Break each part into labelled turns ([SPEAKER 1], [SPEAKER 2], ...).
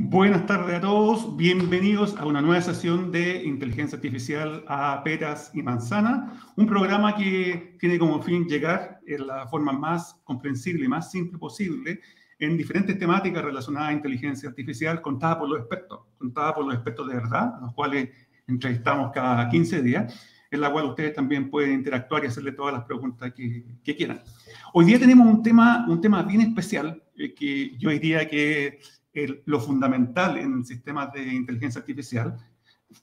[SPEAKER 1] Buenas tardes a todos, bienvenidos a una nueva sesión de Inteligencia Artificial a Peras y Manzana, un programa que tiene como fin llegar en la forma más comprensible y más simple posible en diferentes temáticas relacionadas a inteligencia artificial contada por los expertos, contada por los expertos de verdad, los cuales entrevistamos cada 15 días, en la cual ustedes también pueden interactuar y hacerle todas las preguntas que, quieran. Hoy día tenemos un tema, un tema bien especial eh, que yo diría que lo fundamental en sistemas de inteligencia artificial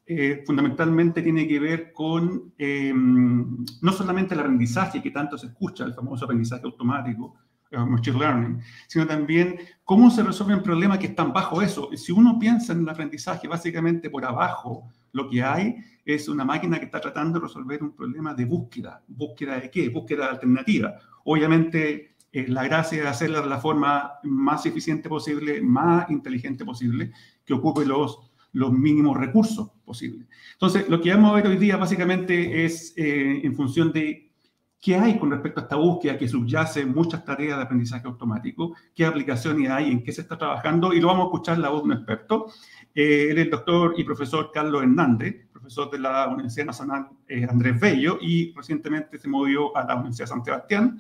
[SPEAKER 1] eh, fundamentalmente tiene que ver con em, no solamente el aprendizaje que tanto se escucha, el famoso aprendizaje automático, el eh, machine learning, sino también cómo se resuelven problemas que están bajo eso. Si uno piensa en el aprendizaje, básicamente por abajo lo que hay es una máquina que está tratando de resolver un problema de búsqueda. ¿Búsqueda de qué? Búsqueda alternativa. Obviamente eh, la gracia es hacerla de la forma más eficiente posible, más inteligente posible, que ocupe los, los mínimos recursos posibles. Entonces, lo que vamos a ver hoy día básicamente es eh, en función de qué hay con respecto a esta búsqueda que subyace muchas tareas de aprendizaje automático, qué aplicaciones hay, en qué se está trabajando, y lo vamos a escuchar la voz de un experto. Eh, él es el doctor y profesor Carlos Hernández, profesor de la Universidad Nacional Andrés Bello, y recientemente se movió a la Universidad San Sebastián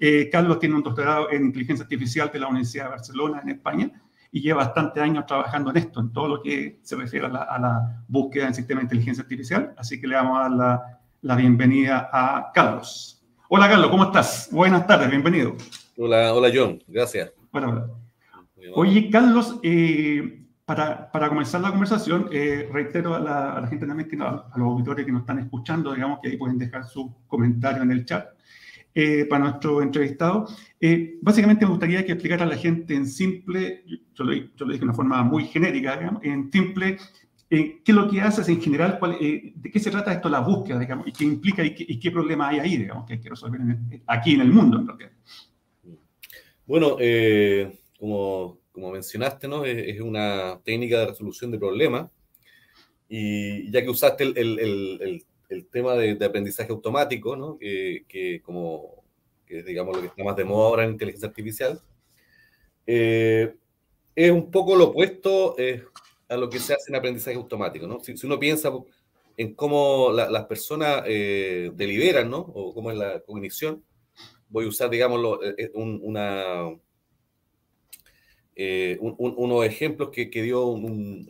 [SPEAKER 1] eh, Carlos tiene un doctorado en inteligencia artificial de la Universidad de Barcelona, en España, y lleva bastantes años trabajando en esto, en todo lo que se refiere a la, búsqueda en sistema de inteligencia artificial. Así que le vamos a dar la, bienvenida a Carlos. Hola, Carlos, ¿cómo estás? Buenas tardes, bienvenido.
[SPEAKER 2] Hola, hola, John, gracias.
[SPEAKER 1] Bueno, Oye, Carlos, eh, para, para, comenzar la conversación, eh, reitero a la, gente también, que, a los auditores que nos están escuchando, digamos que ahí pueden dejar su comentario en el chat eh, para nuestro entrevistado. Eh, básicamente me gustaría que explicara a la gente en simple, yo lo, yo lo dije de una forma muy genérica, digamos, en simple, eh, qué es lo que haces en general, cuál, de qué se trata esto la búsqueda, digamos, y qué implica y qué, y qué problema hay ahí, digamos, que hay que resolver aquí en el mundo, en realidad.
[SPEAKER 2] Bueno, como, como, mencionaste, ¿no? Es, una técnica de resolución de problemas. Y ya que usaste el, el, el el tema de, aprendizaje automático, ¿no? que, como que digamos lo que está más de moda ahora en inteligencia artificial, eh, es un poco lo opuesto eh, a lo que se hace en aprendizaje automático. ¿no? Si, uno piensa en cómo las personas eh, deliberan, ¿no? o cómo es la cognición, voy a usar, digamos, un, una, unos ejemplos que, que dio un,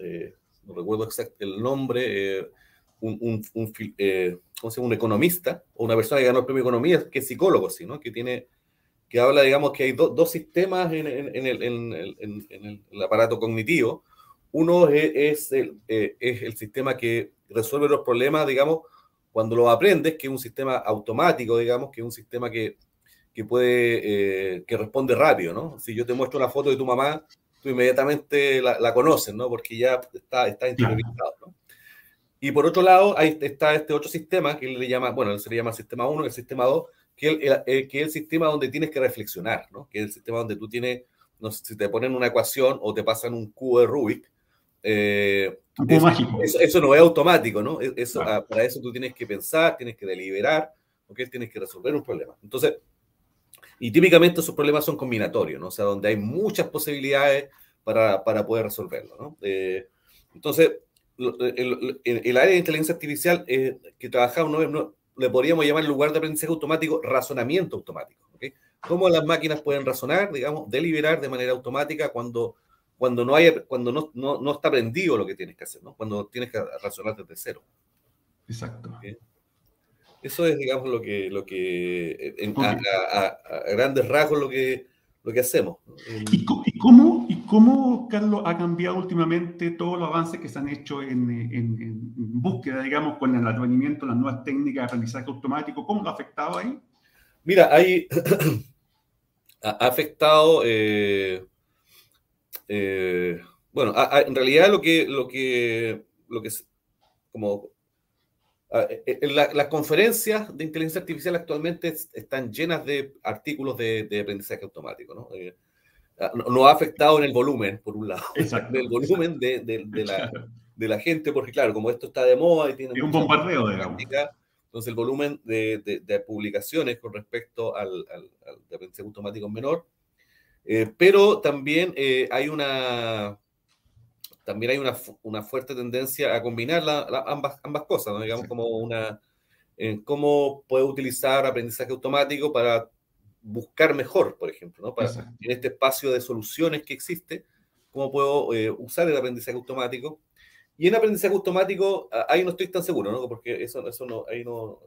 [SPEAKER 2] no recuerdo exacto el nombre, un, un, eh, un, economista o una persona que ganó el premio de economía, que es psicólogo, ¿sí, ¿no? que, tiene, que habla, digamos, que hay dos sistemas en, en, el, en, el, aparato cognitivo. Uno es, el, eh, es el sistema que resuelve los problemas, digamos, cuando lo aprendes, que es un sistema automático, digamos, que es un sistema que, que puede, eh, que responde rápido, ¿no? Si yo te muestro una foto de tu mamá, tú inmediatamente la, la conoces, ¿no? Porque ya está, está interiorizado, ¿no? Y por otro lado, ahí está este otro sistema que él le llama, bueno, él se le llama sistema 1, el sistema 2, que, el, que es el sistema donde tienes que reflexionar, ¿no? Que es el sistema donde tú tienes, no sé, si te ponen una ecuación o te pasan un cubo de Rubik, eh, eso, mágico. Eso, no es automático, ¿no? Eso, ah, para eso tú tienes que pensar, tienes que deliberar, ¿ok? Tienes que resolver un problema. Entonces, y típicamente esos problemas son combinatorios, ¿no? O sea, donde hay muchas posibilidades para, para poder resolverlo, ¿no? Eh, entonces, el, el, área de inteligencia artificial eh, que trabajamos, no, le podríamos llamar en lugar de aprendizaje automático, razonamiento automático. ¿okay? ¿Cómo las máquinas pueden razonar, digamos, deliberar de manera automática cuando, cuando, no, hay, cuando no, no, no está aprendido lo que tienes que hacer, ¿no? cuando tienes que razonar desde cero?
[SPEAKER 1] Exacto.
[SPEAKER 2] Eso es, digamos, lo que, lo que en, a, grandes rasgos, lo que, lo que hacemos.
[SPEAKER 1] ¿Y, cómo, ¿Y cómo, Carlos, ha cambiado últimamente todos los avances que se han hecho en, en, búsqueda, digamos, con el advenimiento las nuevas técnicas de aprendizaje automático? ¿Cómo lo ha afectado ahí?
[SPEAKER 2] Mira, ahí ha afectado, eh, eh, bueno, en realidad lo que, lo que, lo que, como eh, eh, las conferencias de inteligencia artificial actualmente están llenas de artículos de, aprendizaje automático, ¿no? Eh, ah, no, ha afectado en el volumen, por un lado, en el volumen de, de, la, de, la, gente, porque claro, como esto está de moda y tiene...
[SPEAKER 1] un bombardeo, digamos.
[SPEAKER 2] Entonces el volumen de, publicaciones con respecto al, al, aprendizaje automático es menor, pero también hay una también hay una, una, fuerte tendencia a combinar ambas, ambas cosas, ¿no? digamos, como una, en cómo puedo utilizar aprendizaje automático para buscar mejor, por ejemplo, ¿no? Para, en este espacio de soluciones que existe, cómo puedo eh, usar el aprendizaje automático. Y en aprendizaje automático, ahí no estoy tan seguro, ¿no? Porque eso, eso no, ahí no...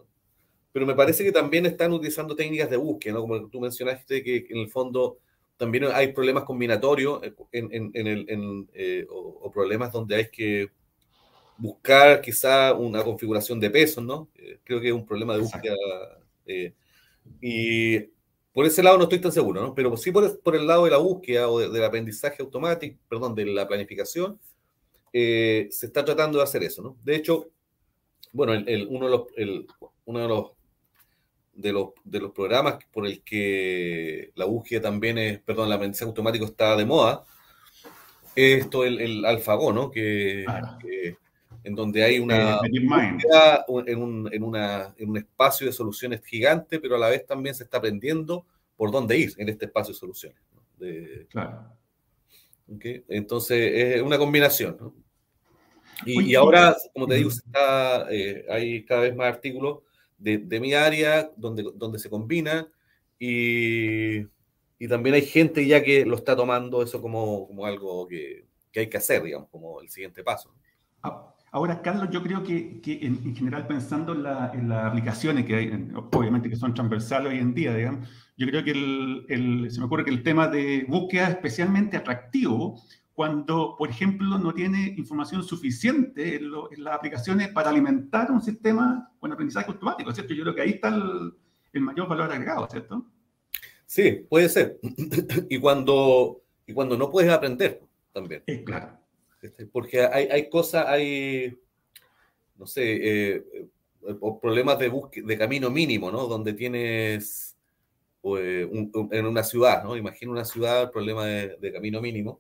[SPEAKER 2] Pero me parece que también están utilizando técnicas de búsqueda, ¿no? Como tú mencionaste que en el fondo también hay problemas combinatorios en, en, en el, eh, o, problemas donde hay que buscar quizá una configuración de pesos, ¿no? Eh, creo que es un problema de búsqueda. y por ese lado no estoy tan seguro, ¿no? Pero sí por, por el lado de la búsqueda o del aprendizaje automático, perdón, de la planificación, eh, se está tratando de hacer eso, ¿no? De hecho, bueno, el, uno, de los, uno de los, de los de los programas por el que la búsqueda también es, perdón, el aprendizaje automático está de moda, es esto, el, el AlphaGo, ¿no? Que, en donde hay una, en, un, en, una, en un espacio de soluciones gigante, pero a la vez también se está aprendiendo por dónde ir en este espacio de soluciones. claro. Entonces, es una combinación. Y, ahora, como te digo, está, eh, hay cada vez más artículos de, de, mi área donde, donde se combina y, y, también hay gente ya que lo está tomando eso como, como algo que, que hay que hacer, digamos, como el siguiente paso.
[SPEAKER 1] Ah, Ahora, Carlos, yo creo que, en, general pensando en, las aplicaciones que hay, obviamente que son transversales hoy en día, digamos, yo creo que el, se me ocurre que el tema de búsqueda es especialmente atractivo cuando, por ejemplo, no tiene información suficiente en, las aplicaciones para alimentar un sistema con aprendizaje automático, ¿cierto? Yo creo que ahí está el, mayor valor agregado, ¿cierto?
[SPEAKER 2] Sí, puede ser. y, cuando, y cuando no puedes aprender también.
[SPEAKER 1] Eh, claro.
[SPEAKER 2] Porque hay, hay cosas, hay, no sé, eh, eh, problemas de, de camino mínimo, ¿no? Donde tienes pues, en una ciudad, ¿no? Imagina una ciudad, el problema de, camino mínimo.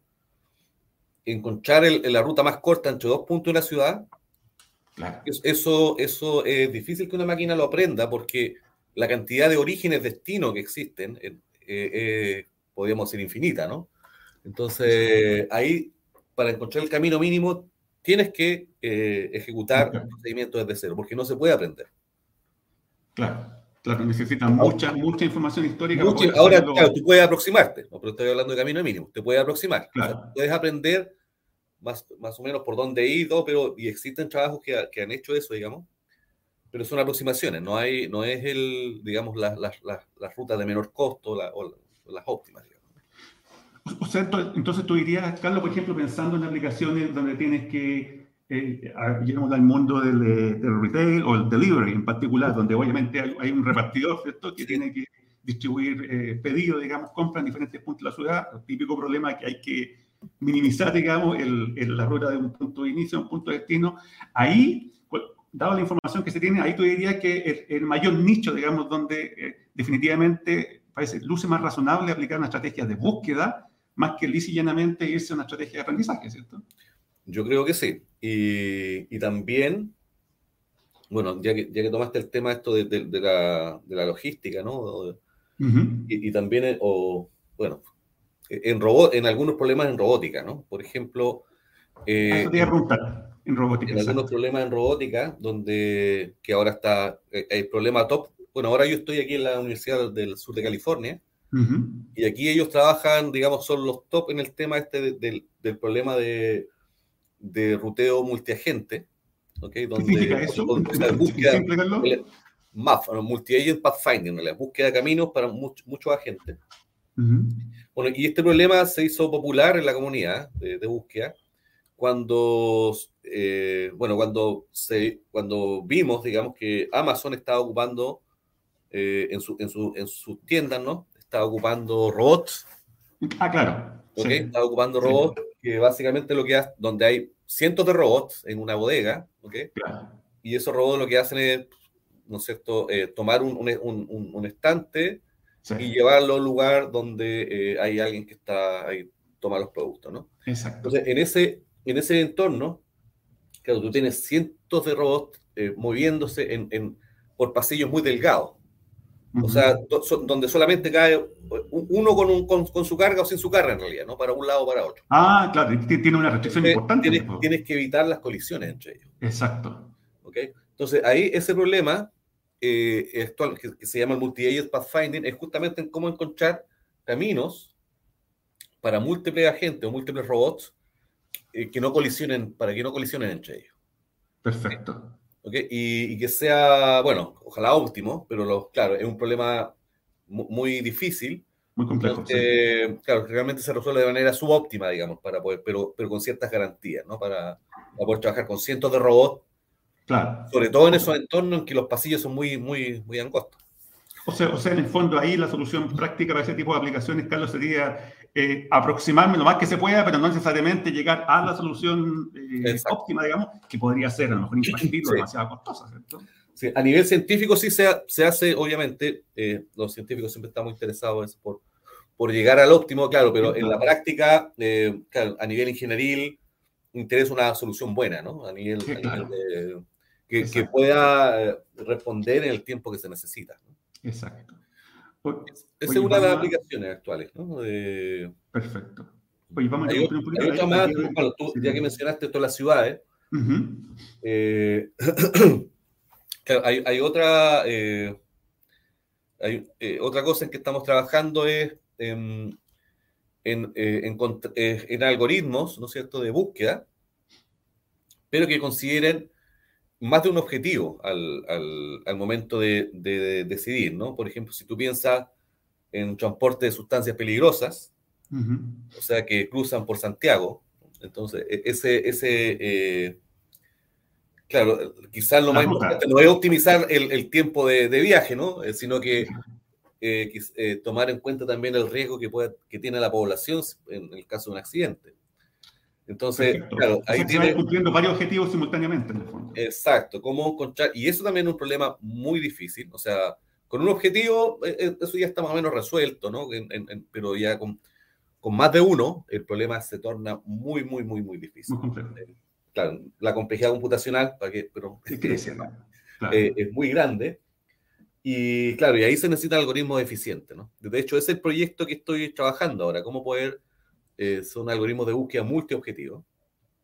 [SPEAKER 2] Encontrar la ruta más corta entre dos puntos de una ciudad, eso, eso es difícil que una máquina lo aprenda porque la cantidad de orígenes destino que existen eh, podríamos ser infinita, ¿no? Entonces, ahí para encontrar el camino mínimo, tienes que eh, ejecutar el procedimiento desde cero, porque no se puede aprender.
[SPEAKER 1] Claro, claro, necesitas mucha, mucha información histórica.
[SPEAKER 2] ahora, claro, tú puedes aproximarte, no, pero estoy hablando de camino mínimo, te puedes aproximar. puedes aprender más, más o menos por dónde ir, pero, y existen trabajos que, que, han hecho eso, digamos, pero son aproximaciones, no, hay, no es el, digamos, las las las rutas de menor costo la, o las óptimas.
[SPEAKER 1] O sea, entonces tú dirías, Carlos, por ejemplo, pensando en aplicaciones donde tienes que, eh, al mundo del, eh, del, retail o el delivery en particular, donde obviamente hay, un repartidor, ¿cierto?, que tiene que distribuir eh, pedidos, digamos, compras en diferentes puntos de la ciudad. El típico problema es que hay que minimizar, digamos, el, la ruta de un punto de inicio a un punto de destino. Ahí, dado la información que se tiene, ahí tú dirías que el, el mayor nicho, digamos, donde eh, definitivamente parece luce más razonable aplicar una estrategia de búsqueda más que lisa y llanamente irse a una estrategia de aprendizaje, ¿cierto?
[SPEAKER 2] Yo creo que sí. Y, y también, bueno, ya que, ya que tomaste el tema esto de, de, la, de la, logística, ¿no? y, y, también, o, bueno, en, robot, en algunos problemas en robótica, ¿no? Por ejemplo...
[SPEAKER 1] Eh, en, robótica.
[SPEAKER 2] En algunos problemas en robótica, donde, que ahora está, eh, el problema top, bueno, ahora yo estoy aquí en la Universidad del Sur de California, y aquí ellos trabajan, digamos, son los top en el tema este del, del problema de, de ruteo multiagente. ¿okay?
[SPEAKER 1] Donde, ¿Qué significa eso? la
[SPEAKER 2] búsqueda, MAF, Multi-Agent Pathfinding, la búsqueda de caminos para muchos agentes. Bueno, y este problema se hizo popular en la comunidad de, de búsqueda cuando, eh, bueno, cuando, se, cuando vimos, digamos, que Amazon estaba ocupando eh, en, su, en, su, en sus tiendas, ¿no? Está ocupando robots.
[SPEAKER 1] Ah, claro.
[SPEAKER 2] Okay, Está ocupando robots que básicamente lo que hace, donde hay cientos de robots en una bodega, ¿ok? Claro. Y esos robots lo que hacen es, ¿no es cierto?, eh, tomar un, un, un, estante y llevarlo a un lugar donde eh, hay alguien que está ahí, toma los productos, ¿no?
[SPEAKER 1] Exacto.
[SPEAKER 2] Entonces, en ese, en ese entorno, claro, tú tienes cientos de robots eh, moviéndose en, en, por pasillos muy delgados. O sea, donde solamente cae uno con, un, con, su carga o sin su carga en realidad, ¿no? Para un lado o para otro.
[SPEAKER 1] Ah, claro, tiene una restricción importante.
[SPEAKER 2] Tienes, que evitar las colisiones entre ellos.
[SPEAKER 1] Exacto.
[SPEAKER 2] ¿Ok? Entonces, ahí ese problema eh, que, se llama el Multi-Agent Pathfinding es justamente en cómo encontrar caminos para múltiples agentes o múltiples robots eh, que no colisionen, para que no colisionen entre ellos.
[SPEAKER 1] Perfecto.
[SPEAKER 2] ¿Okay? Y, que sea, bueno, ojalá óptimo, pero claro, es un problema muy, difícil.
[SPEAKER 1] Muy complejo.
[SPEAKER 2] Claro, realmente se resuelve de manera subóptima, digamos, para poder, pero, pero con ciertas garantías, ¿no? Para, para poder trabajar con cientos de robots.
[SPEAKER 1] Claro.
[SPEAKER 2] Sobre todo en esos entornos en que los pasillos son muy, muy, muy angostos.
[SPEAKER 1] O sea, o sea, en el fondo ahí la solución práctica para ese tipo de aplicaciones, Carlos, sería eh, aproximarme lo más que se pueda, pero no necesariamente llegar a la solución eh, óptima, digamos, que podría ser a lo mejor infantil o demasiado costosa, ¿cierto?
[SPEAKER 2] Sí, a nivel científico sí se, se hace, obviamente, eh, los científicos siempre están muy interesados por, por llegar al óptimo, claro, pero en la práctica, claro, a nivel ingenieril, interesa una solución buena, ¿no? A nivel, de, que, que, pueda responder en el tiempo que se necesita. ¿no?
[SPEAKER 1] Exacto.
[SPEAKER 2] Esa es una de las aplicaciones actuales, ¿no?
[SPEAKER 1] Perfecto.
[SPEAKER 2] Oye, vamos hay, a hay otra más, bueno, tú, ya que mencionaste todas las ciudades, eh, hay, hay, otra, eh, hay, eh, otra cosa en que estamos trabajando es en, en, en, en, algoritmos, ¿no es cierto?, de búsqueda, pero que consideren más de un objetivo al, al, momento de, decidir, ¿no? Por ejemplo, si tú piensas en transporte de sustancias peligrosas, o sea, que cruzan por Santiago, entonces e, ese, ese eh, claro, quizás lo más importante no es optimizar el, tiempo de, viaje, ¿no? Eh, sino que eh, tomar en cuenta también el riesgo que, puede, que tiene la población en el caso de un accidente. Entonces, claro,
[SPEAKER 1] ahí tiene... cumpliendo varios objetivos simultáneamente, en el fondo.
[SPEAKER 2] Exacto, cómo encontrar, y eso también es un problema muy difícil, o sea, con un objetivo, eh, eh, eso ya está más o menos resuelto, ¿no? pero ya con, con, más de uno, el problema se torna muy, muy, muy, muy difícil.
[SPEAKER 1] Muy.
[SPEAKER 2] Eh, claro, la complejidad computacional, ¿para qué? Pero,
[SPEAKER 1] claro.
[SPEAKER 2] es muy grande. Y claro, y ahí se necesita algoritmos eficientes, ¿no? De hecho, ese es el proyecto que estoy trabajando ahora, cómo poder eh, son algoritmos de búsqueda multiobjetivo.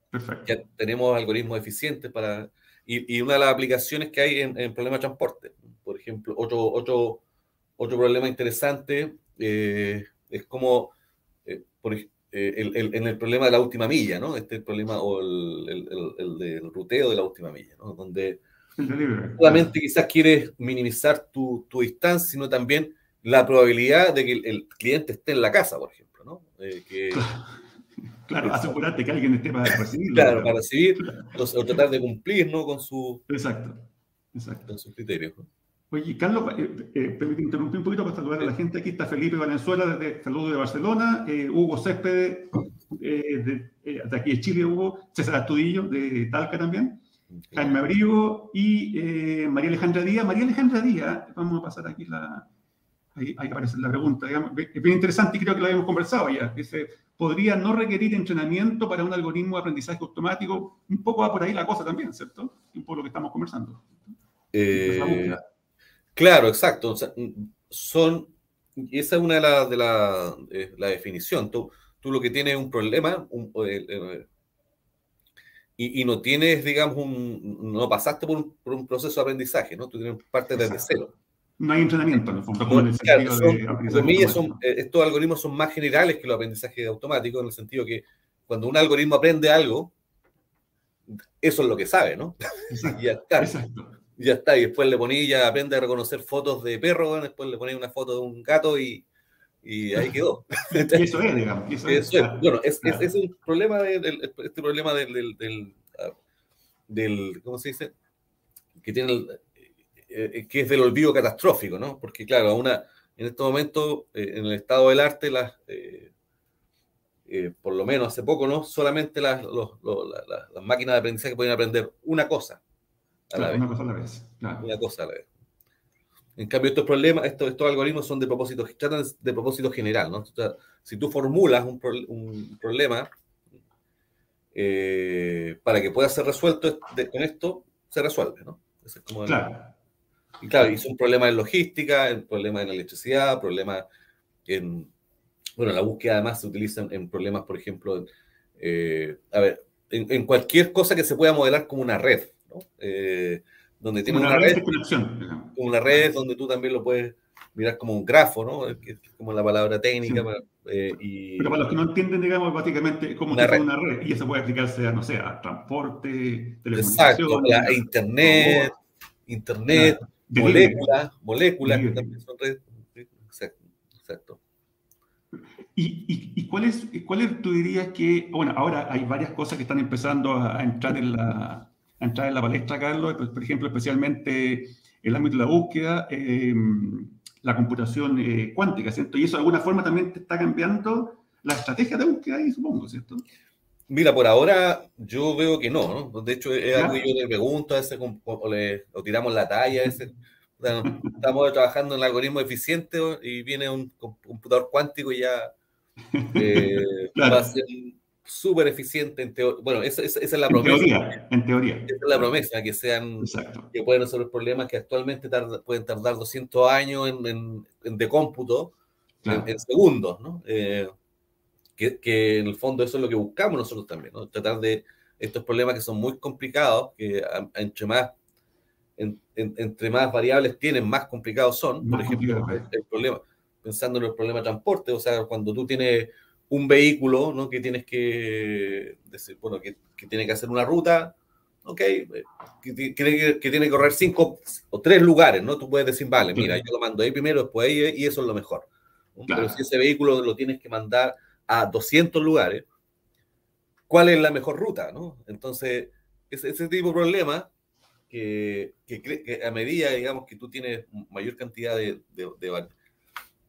[SPEAKER 1] Perfecto.
[SPEAKER 2] Ya tenemos algoritmos eficientes para... Y, una de las aplicaciones que hay en, en problemas de transporte, por ejemplo, otro, otro, otro problema interesante eh, es como eh, por, en el problema de la última milla, ¿no? Este problema o el, el, del ruteo de la última milla, ¿no? Donde solamente quizás quieres minimizar tu, tu distancia, sino también la probabilidad de que el, cliente esté en la casa, por ejemplo.
[SPEAKER 1] Eh, claro, asegurarte que alguien esté para recibir.
[SPEAKER 2] Claro, para recibir, o, tratar de cumplir, ¿no? Con su...
[SPEAKER 1] Exacto, exacto.
[SPEAKER 2] Con sus criterios.
[SPEAKER 1] Oye, Carlos, eh, eh, permíteme interrumpir un poquito para saludar a la gente. Aquí está Felipe Valenzuela, desde Saludos de Barcelona, Hugo Céspedes, de, aquí de Chile, Hugo, César Astudillo, de Talca también, Jaime Abrigo y María Alejandra Díaz. María Alejandra Díaz, vamos a pasar aquí la, ahí, aparece la pregunta, es bien interesante y creo que lo habíamos conversado ya. Dice, podría no requerir entrenamiento para un algoritmo de aprendizaje automático. Un poco va por ahí la cosa también, ¿cierto? Un poco lo que estamos conversando.
[SPEAKER 2] Eh, claro, exacto. son, esa es una de las de la, la, definición. Tú, tú lo que tienes es un problema y, y, no tienes, digamos, un, no pasaste por un, por un, proceso de aprendizaje, ¿no? Tú tienes parte desde cero
[SPEAKER 1] no hay entrenamiento en el fondo. Como en el sentido
[SPEAKER 2] son, eh, estos algoritmos son más generales que los aprendizajes automáticos, en el sentido que cuando un algoritmo aprende algo, eso es lo que sabe, ¿no? y ya está.
[SPEAKER 1] Exacto.
[SPEAKER 2] Ya está, y después le ponía, ya aprende a reconocer fotos de perro, después le ponía una foto de un gato y, y ahí quedó.
[SPEAKER 1] y eso es, digamos.
[SPEAKER 2] Eso, es. Bueno, es, es, es, un problema del, este problema del, del, del, del, ¿cómo se dice? Que tiene el, eh, que es del olvido catastrófico, ¿no? Porque, claro, una, en este momento, eh, en el estado del arte, las, eh, por lo menos hace poco, ¿no? Solamente las, las máquinas de aprendizaje pueden aprender una cosa
[SPEAKER 1] a la vez. Una cosa a la vez.
[SPEAKER 2] Una cosa a la vez. En cambio, estos problemas, estos, estos algoritmos son de propósito, tratan de propósito general, ¿no? si tú formulas un, un problema para que pueda ser resuelto con esto, se resuelve, ¿no?
[SPEAKER 1] es como claro.
[SPEAKER 2] Y claro, y son problemas en logística, problemas en electricidad, problemas en, bueno, la búsqueda además se utiliza en, problemas, por ejemplo, eh, a ver, en, cualquier cosa que se pueda modelar como una red, ¿no? Eh, donde tiene una, red, conexión, una red donde tú también lo puedes mirar como un grafo, ¿no? Que es como la palabra técnica.
[SPEAKER 1] Eh, y, Pero para los que no entienden, digamos, básicamente como una red. una red y eso puede aplicarse a, no sé, a transporte,
[SPEAKER 2] telecomunicación. Exacto, a internet, internet, moléculas, moléculas que también son. Exacto, exacto.
[SPEAKER 1] ¿Y, y, cuál, es, cuál es, tú dirías que, bueno, ahora hay varias cosas que están empezando a, entrar, en la, a entrar en la palestra, Carlos, por ejemplo, especialmente el ámbito de la búsqueda, em, la computación eh, cuántica, ¿cierto? Y eso de alguna forma también te está cambiando la estrategia de búsqueda ahí, supongo, ¿cierto?
[SPEAKER 2] Mira, por ahora yo veo que no, ¿no? De hecho, es algo que yo le pregunto a ese, o, le, tiramos la talla a ese. estamos trabajando en el algoritmo eficiente y viene un computador cuántico y ya eh, va a ser súper eficiente en teoría. Bueno, esa, es la
[SPEAKER 1] promesa. En teoría,
[SPEAKER 2] Esa es la promesa, que sean, que pueden resolver problemas que actualmente pueden tardar 200 años en, de cómputo en, segundos, ¿no? Eh, que, en el fondo eso es lo que buscamos nosotros también, ¿no? Tratar de estos problemas que son muy complicados, que entre más entre más variables tienen, más complicados son. Por ejemplo, el problema, pensando en el problema de transporte, o sea, cuando tú tienes un vehículo, ¿no? Que tienes que, decir, bueno, que, que, tiene que hacer una ruta, ok, eh, que, que, tiene que correr cinco o tres lugares, ¿no? Tú puedes decir, vale, mira, yo lo mando ahí primero, después ahí, y eso es lo mejor. Pero si ese vehículo lo tienes que mandar a 200 lugares, ¿cuál es la mejor ruta, no? Entonces, ese, ese tipo de problema que, que, a medida, digamos, que tú tienes mayor cantidad de,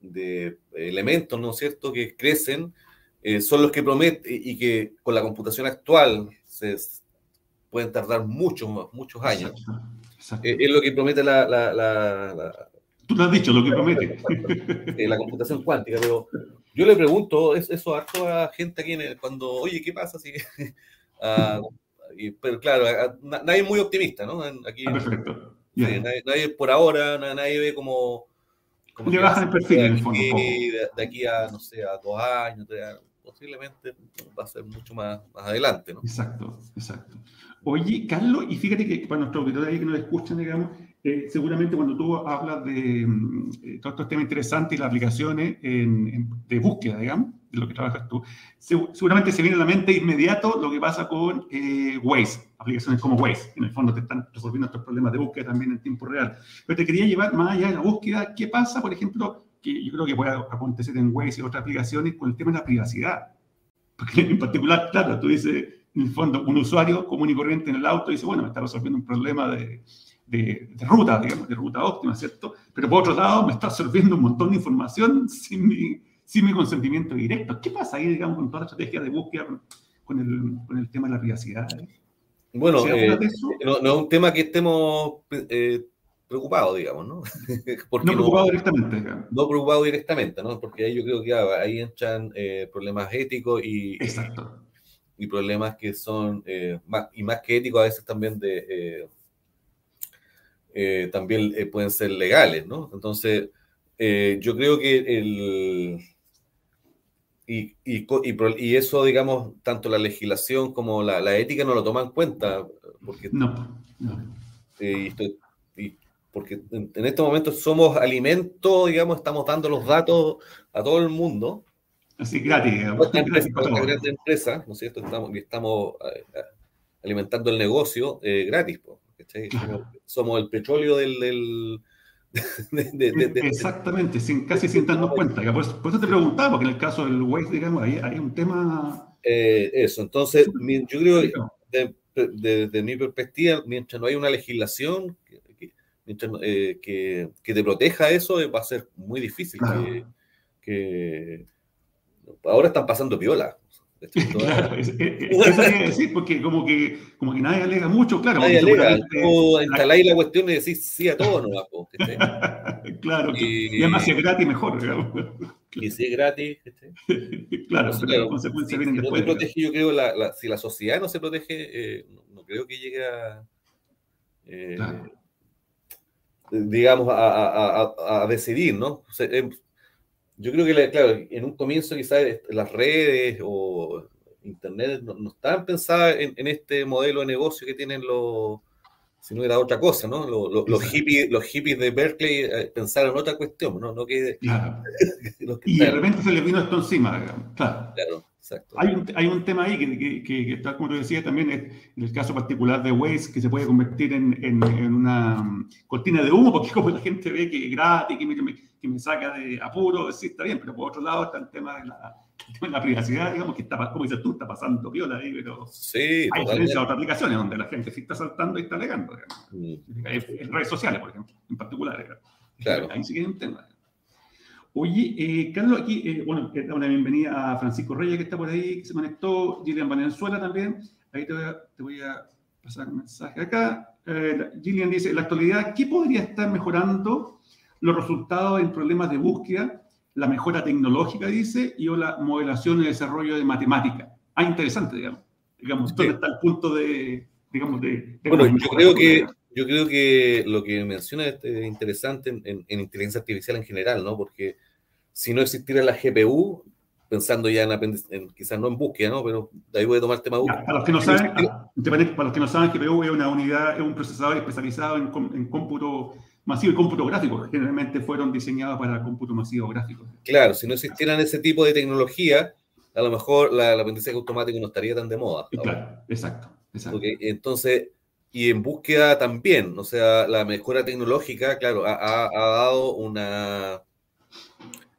[SPEAKER 2] de, elementos, ¿no es cierto?, que crecen, eh, son los que prometen y que con la computación actual se pueden tardar muchos, muchos años. Eh, es lo que promete la, la, la,
[SPEAKER 1] Tú lo has dicho, lo que promete.
[SPEAKER 2] Eh, la computación cuántica, pero yo le pregunto eso harto a gente aquí cuando, oye, ¿qué pasa si... Ah, pero claro, nadie es muy optimista, ¿no? Aquí, ah, perfecto. nadie, por ahora, nadie ve como...
[SPEAKER 1] como Le bajan el perfil,
[SPEAKER 2] en el fondo. De, aquí a, no sé, a dos años, posiblemente va a ser mucho más, más adelante, ¿no?
[SPEAKER 1] Exacto, exacto. Oye, Carlos, y fíjate que para nuestros auditores que nos escuchan, digamos, eh, seguramente cuando tú hablas de mm, eh, todos estos temas interesantes y las aplicaciones de búsqueda, digamos, de lo que trabajas tú, seguramente se viene a la mente inmediato lo que pasa con eh, Waze, aplicaciones como Waze, en el fondo te están resolviendo estos problemas de búsqueda también en tiempo real. Pero te quería llevar más allá de la búsqueda, ¿qué pasa, por ejemplo, que yo creo que puede acontecer en Waze y otras aplicaciones con el tema de la privacidad? Porque en particular, claro, tú dices, en el fondo, un usuario común y corriente en el auto dice, bueno, me está resolviendo un problema de de, ruta, digamos, de ruta óptima, ¿cierto? Pero por otro lado, me está absorbiendo un montón de información sin mi, sin mi consentimiento directo. ¿Qué pasa ahí, digamos, con toda la estrategia de búsqueda con el, con el tema de la privacidad?
[SPEAKER 2] Bueno, eh, no, es un tema que estemos eh, preocupados, digamos, ¿no?
[SPEAKER 1] no preocupados directamente.
[SPEAKER 2] No preocupados directamente, ¿no? Porque ahí yo creo que ahí entran eh, problemas éticos y,
[SPEAKER 1] Exacto.
[SPEAKER 2] y, problemas que son, más, y más que éticos, a veces también de eh, también eh, pueden ser legales, ¿no? Entonces, eh, yo creo que el... Y, y, y, eso, digamos, tanto la legislación como la, la ética no lo toman en cuenta. Porque,
[SPEAKER 1] no, no.
[SPEAKER 2] y porque en, en estos momentos somos alimento, digamos, estamos dando los datos a todo el mundo.
[SPEAKER 1] Así gratis.
[SPEAKER 2] Esta empresa, empresa, ¿no es cierto? Estamos, estamos alimentando el negocio gratis. Pues. Somos, el petróleo del...
[SPEAKER 1] Exactamente, sin, casi sin darnos cuenta. Por eso, te preguntaba, porque en el caso del Waze, digamos, ahí hay un tema...
[SPEAKER 2] Eh, eso, entonces, yo creo desde mi perspectiva, mientras no hay una legislación que, eh, que, que, te proteja eso, va a ser muy difícil que, que, ahora están pasando viola.
[SPEAKER 1] Claro, eso quería decir, porque como que, como que nadie alega mucho, claro.
[SPEAKER 2] Nadie alega, tú instaláis la cuestión y decís sí a todo, ¿no?
[SPEAKER 1] claro, y, y además si es gratis, mejor.
[SPEAKER 2] Y si es gratis,
[SPEAKER 1] claro, pero las consecuencias vienen
[SPEAKER 2] si
[SPEAKER 1] después.
[SPEAKER 2] No te protege, yo creo, la, la, si la sociedad no se protege, eh, no, no, creo que llegue a... Eh, digamos, a, decidir, ¿no? Em, yo creo que, claro, en un comienzo quizás las redes o Internet no, estaban pensadas en, este modelo de negocio que tienen los, si no era otra cosa, ¿no? Los, hippies, los hippies de Berkeley eh, pensaron otra cuestión, ¿no? no que,
[SPEAKER 1] y de repente se les vino esto encima, Claro. claro exacto. Hay un, hay un tema ahí que, que, está, como tú decías, también en el caso particular de Waze, que se puede convertir en, en, una mm, cortina de humo, porque como la gente ve que es gratis, que que me, saca de apuro, sí, está bien, pero por otro lado está el tema de la la privacidad, digamos, que está, como dices tú, está pasando viola ahí, pero
[SPEAKER 2] sí,
[SPEAKER 1] hay diferencias a otras aplicaciones donde la gente sí está saltando y está alegando, mm. en redes sociales, por ejemplo, en particular. Claro. Ahí sí que hay un tema. Oye, eh, Carlos, aquí, eh, bueno, una bienvenida a Francisco Reyes, que está por ahí, que se conectó, Gillian Valenzuela también, ahí te voy a, te voy a pasar un mensaje acá. Eh, Gillian dice, en la actualidad, ¿qué podría estar mejorando los resultados en problemas de búsqueda la mejora tecnológica, dice, y o la modelación y desarrollo de matemática. Ah, interesante, digamos. Digamos, ¿dónde está el punto de, digamos, de...
[SPEAKER 2] bueno, yo creo que... Yo creo que lo que menciona es interesante en, inteligencia artificial en general, ¿no? Porque si no existiera la GPU, pensando ya en, quizás no en búsqueda, ¿no? Pero de ahí voy a tomar el tema búsqueda.
[SPEAKER 1] para los que no saben, ah, para los que no saben, GPU es una unidad, es un procesador especializado en, en cómputo masivo y cómputo gráfico, generalmente fueron diseñados para cómputo masivo gráfico.
[SPEAKER 2] Claro, si no existieran ese tipo de tecnología, a lo mejor la, el aprendizaje automático no estaría tan de moda.
[SPEAKER 1] Claro, exacto. exacto.
[SPEAKER 2] entonces, y en búsqueda también, o sea, la mejora tecnológica, claro, ha, dado una,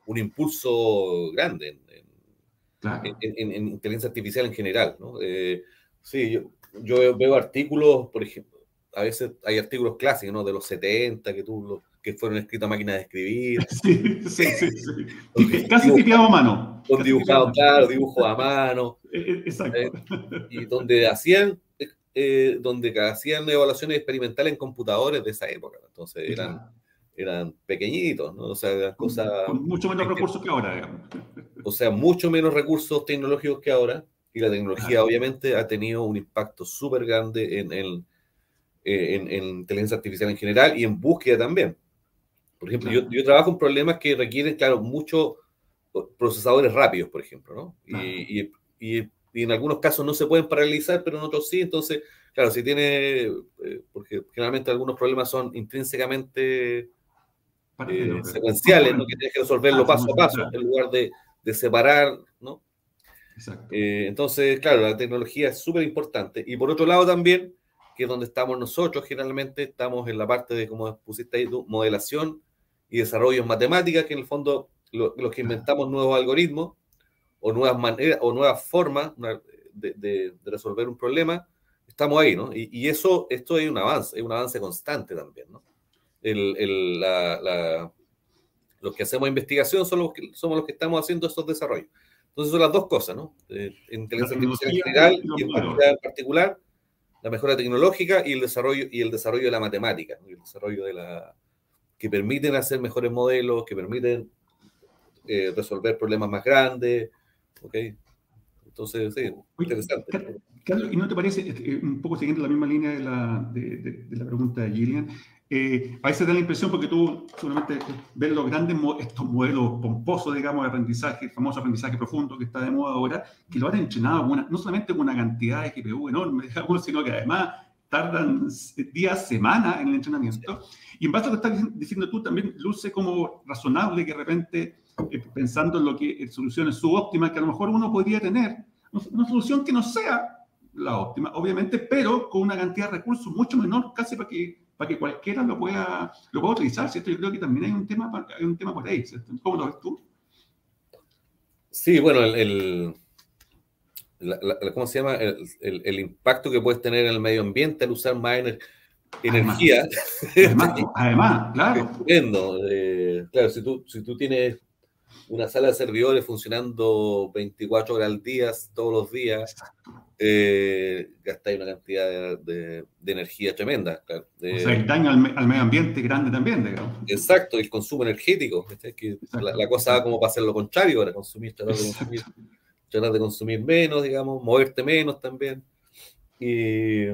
[SPEAKER 2] un impulso grande en, inteligencia artificial en general. ¿no? Eh, sí, yo, yo veo artículos, por ejemplo, a veces hay artículos clásicos, ¿no? De los 70 que, tú, que fueron escritos a máquina de escribir.
[SPEAKER 1] Sí, sí, sí. sí. Casi tipeado a mano.
[SPEAKER 2] Con dibujado, claro, dibujo a mano.
[SPEAKER 1] E, e, exacto. Eh,
[SPEAKER 2] y donde hacían, eh, donde hacían evaluaciones experimentales en computadores de esa época. Entonces eran, eran pequeñitos, ¿no? O sea, eran cosas...
[SPEAKER 1] Con mucho menos recursos que ahora, digamos.
[SPEAKER 2] O sea, mucho menos recursos tecnológicos que ahora. Y la tecnología, obviamente, ha tenido un impacto súper grande en el eh, en, inteligencia artificial en general y en búsqueda también. Por ejemplo, yo, yo, trabajo en problemas que requieren, claro, muchos procesadores rápidos, por ejemplo, ¿no? Y, y, y, en algunos casos no se pueden paralizar, pero en otros sí. Entonces, claro, si tiene, eh, porque generalmente algunos problemas son intrínsecamente eh, secuenciales, ¿no? Que tienes que resolverlo ah, paso a paso, en lugar de, de separar, ¿no? Exacto. entonces, claro, la tecnología es súper importante. Y por otro lado también, que es donde estamos nosotros generalmente, estamos en la parte de, como pusiste ahí modelación y desarrollo en matemáticas, que en el fondo los lo que inventamos nuevos algoritmos o nuevas maneras o nuevas formas de, de, resolver un problema, estamos ahí, ¿no? Y, y, eso, esto es un avance, es un avance constante también, ¿no? El, el, la, la, los que hacemos investigación son los que, somos los que estamos haciendo estos desarrollos. Entonces son las dos cosas, ¿no? Eh, inteligencia artificial en general y en particular la mejora tecnológica y el desarrollo, y el desarrollo de la matemática, el desarrollo de la que permiten hacer mejores modelos, que permiten eh, resolver problemas más grandes. ¿ok? Entonces, sí, interesante.
[SPEAKER 1] Carlos, ¿y no te parece, eh, un poco siguiendo la misma línea de la, de, de la pregunta de Gillian, eh, a veces da la impresión, porque tú seguramente ves los grandes, estos modelos pomposos, digamos, de aprendizaje, el famoso aprendizaje profundo que está de moda ahora, que lo han entrenado no solamente con una cantidad de GPU enorme, digamos, sino que además tardan días, semanas en el entrenamiento. Y en base a lo que estás diciendo tú, también luce como razonable que de repente, eh, pensando en lo que en soluciones subóptimas, que a lo mejor uno podría tener, una solución que no sea la óptima, obviamente, pero con una cantidad de recursos mucho menor, casi para que para que cualquiera lo pueda, lo pueda utilizar, ¿cierto? Yo creo que también hay un tema, hay un tema por ahí, ¿cierto? ¿Cómo lo ves tú?
[SPEAKER 2] Sí, bueno, el, ¿cómo se llama? El, el, impacto que puedes tener en el medio ambiente al usar más energía.
[SPEAKER 1] Además, además, claro.
[SPEAKER 2] Eh, claro, si tú, si tú tienes una sala de servidores funcionando 24 horas al día, todos los días, eh, gastáis una cantidad de, energía tremenda. o
[SPEAKER 1] sea, el daño al, medio ambiente grande también, digamos.
[SPEAKER 2] Exacto, el consumo energético. Que la, cosa va como para hacer lo contrario, para consumir, tratar de consumir, tratar de consumir menos, digamos, moverte menos también. Y,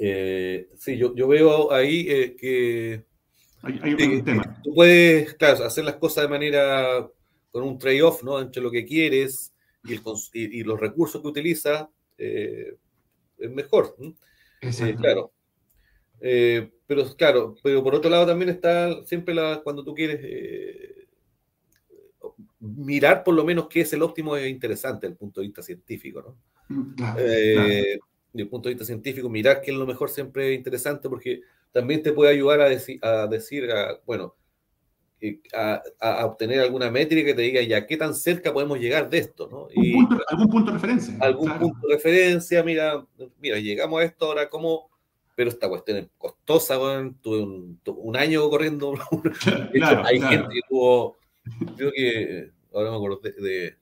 [SPEAKER 2] Eh, sí, yo, yo, veo ahí eh, que
[SPEAKER 1] hay, un tema.
[SPEAKER 2] Tú puedes, claro, hacer las cosas de manera con un trade-off, ¿no? Entre lo que quieres y, el, y, los recursos que utilizas, es mejor. claro. pero claro, pero por otro lado también está siempre la, cuando tú quieres mirar por lo menos qué es el óptimo es interesante desde el punto de vista científico, ¿no? Mm, eh, desde el punto de vista científico, mirar qué es lo mejor siempre es interesante porque también te puede ayudar a, a decir, bueno, eh, a, obtener alguna métrica que te diga ya qué tan cerca podemos llegar de esto, ¿no?
[SPEAKER 1] Y, algún punto de referencia.
[SPEAKER 2] Algún punto de referencia, mira, mira, llegamos a esto ahora, ¿cómo? Pero esta cuestión es costosa, tuve un, año corriendo. hay gente que tuvo Creo que, ahora me acuerdo de,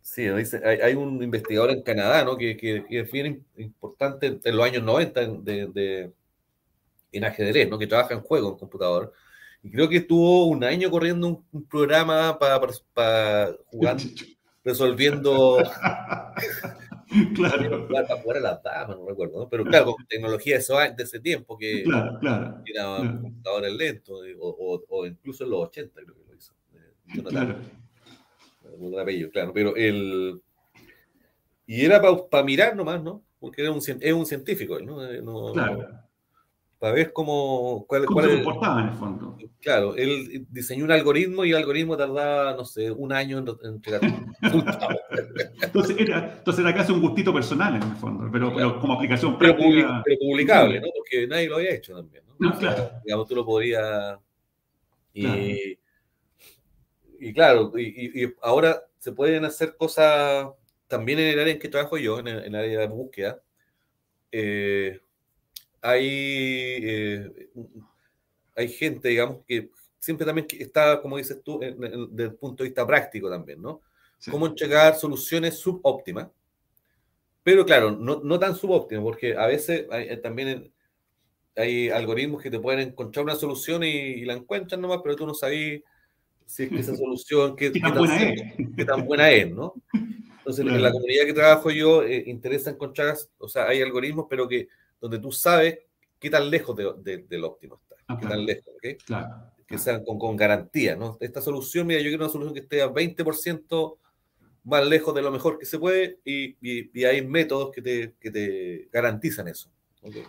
[SPEAKER 2] sí, hay, un investigador en Canadá, ¿no? Que, que, es bien importante en los años 90 de, de, en ajedrez, ¿no? Que trabaja en juego, en computador. Y creo que estuvo un año corriendo un, programa para, para, jugar, resolviendo... claro. Para jugar a las damas, no recuerdo, ¿no? Pero claro, con tecnología de, ese tiempo que
[SPEAKER 1] claro, claro,
[SPEAKER 2] era computadores lentos, o, o, incluso en los 80, creo que Claro. claro, pero el. Y era para mirar nomás, ¿no? Porque era un, es un científico, ¿no? Eh, claro. Para ver cómo.
[SPEAKER 1] Cuál, ¿Cómo se comportaba en el fondo.
[SPEAKER 2] Claro, él diseñó un algoritmo y el algoritmo tardaba, no sé, un año en, entregar
[SPEAKER 1] entonces, era, entonces era casi un gustito personal en el fondo, pero, pero como aplicación
[SPEAKER 2] pero práctica. pero publicable, ¿no? Porque nadie lo había hecho también, ¿no? claro. digamos, tú lo podrías. Y y claro, y, ahora se pueden hacer cosas también en el área en que trabajo yo, en el, área de búsqueda. Eh, hay, eh, hay gente, digamos, que siempre también está, como dices tú, desde el punto de vista práctico también, ¿no? Cómo entregar soluciones subóptimas. Pero claro, no, no tan subóptimas, porque a veces hay, eh, también hay algoritmos que te pueden encontrar una solución y, la encuentran nomás, pero tú no sabes si es que esa solución, qué, tan, buena es? qué tan buena es, ¿no? Entonces, en la comunidad que trabajo yo, eh, interesa encontrar, o sea, hay algoritmos, pero que donde tú sabes qué tan lejos del óptimo está, ah, qué tan lejos, ¿ok? Claro. Que sean con, con, garantía, ¿no? Esta solución, mira, yo quiero una solución que esté a 20% más lejos de lo mejor que se puede y, y, hay métodos que te, que te garantizan eso. ¿okay?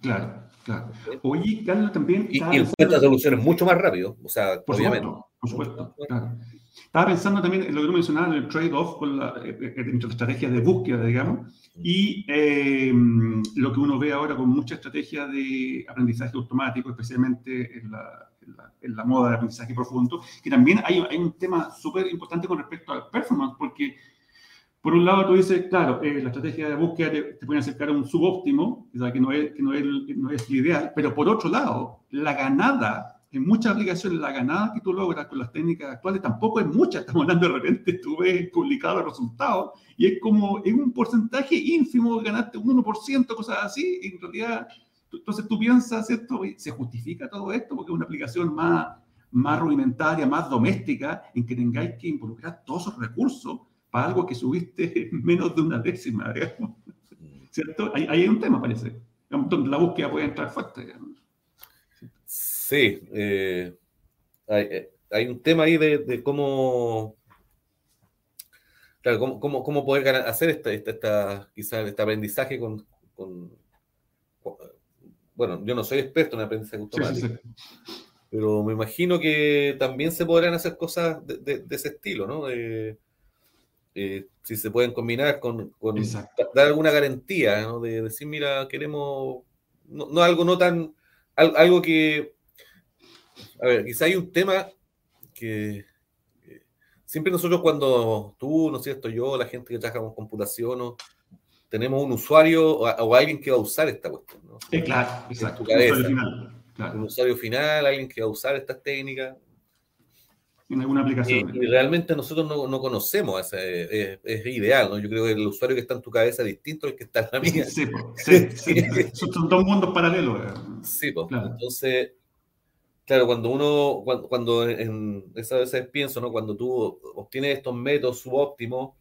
[SPEAKER 1] Claro, claro. Oye, Carlos, también...
[SPEAKER 2] Y, y encuentra soluciones mucho más rápido, o sea,
[SPEAKER 1] por
[SPEAKER 2] obviamente.
[SPEAKER 1] Supuesto, por supuesto, claro. Estaba pensando también en lo que tú mencionabas, en el trade-off con la, eh, eh, entre estrategias de búsqueda, digamos, y eh, lo que uno ve ahora con mucha estrategia de aprendizaje automático, especialmente en la, en la, moda de aprendizaje profundo, que también hay, hay un tema súper importante con respecto al performance, porque por un lado, tú dices, claro, eh, la estrategia de búsqueda te, puede acercar a un subóptimo, que, no es, que no, es, no es ideal, pero por otro lado, la ganada, en muchas aplicaciones, la ganada que tú logras con las técnicas actuales tampoco es mucha. Estamos hablando de repente, tú ves publicados los resultados y es como, en un porcentaje ínfimo, ganaste un 1%, cosas así, y en realidad, entonces tú piensas, ¿cierto? ¿Se justifica todo esto? Porque es una aplicación más, más rudimentaria, más doméstica, en que tengáis que involucrar todos esos recursos para algo que subiste menos de una décima, digamos. ¿Cierto? Ahí, hay un tema, parece, la búsqueda puede entrar fuerte.
[SPEAKER 2] Sí, eh, eh, hay, un tema ahí de, cómo, claro, cómo, cómo, poder hacer esta, esta, quizás este aprendizaje con, bueno, yo no soy experto en aprendizaje automático, pero me imagino que también se podrán hacer cosas de, ese estilo, ¿no? Eh, si se pueden combinar con, dar alguna garantía, ¿no? de decir, mira, queremos, no, algo no tan, algo que, a ver, quizá hay un tema que siempre nosotros cuando tú, ¿no es cierto?, yo, la gente que trabaja con computación, ¿no? tenemos un usuario o, alguien que va a usar esta cuestión. ¿no?
[SPEAKER 1] claro, exacto.
[SPEAKER 2] Un usuario final, alguien que va a usar estas técnicas
[SPEAKER 1] en alguna aplicación.
[SPEAKER 2] Y, realmente nosotros no, no conocemos, ese, es, ideal, ¿no? Yo creo que el usuario que está en tu cabeza es distinto al que está en la mía.
[SPEAKER 1] Sí, sí, sí, son dos mundos paralelos. Eh.
[SPEAKER 2] Sí, pues. Entonces, claro, cuando uno, cuando, cuando en esas veces pienso, ¿no? Cuando tú obtienes estos métodos subóptimos,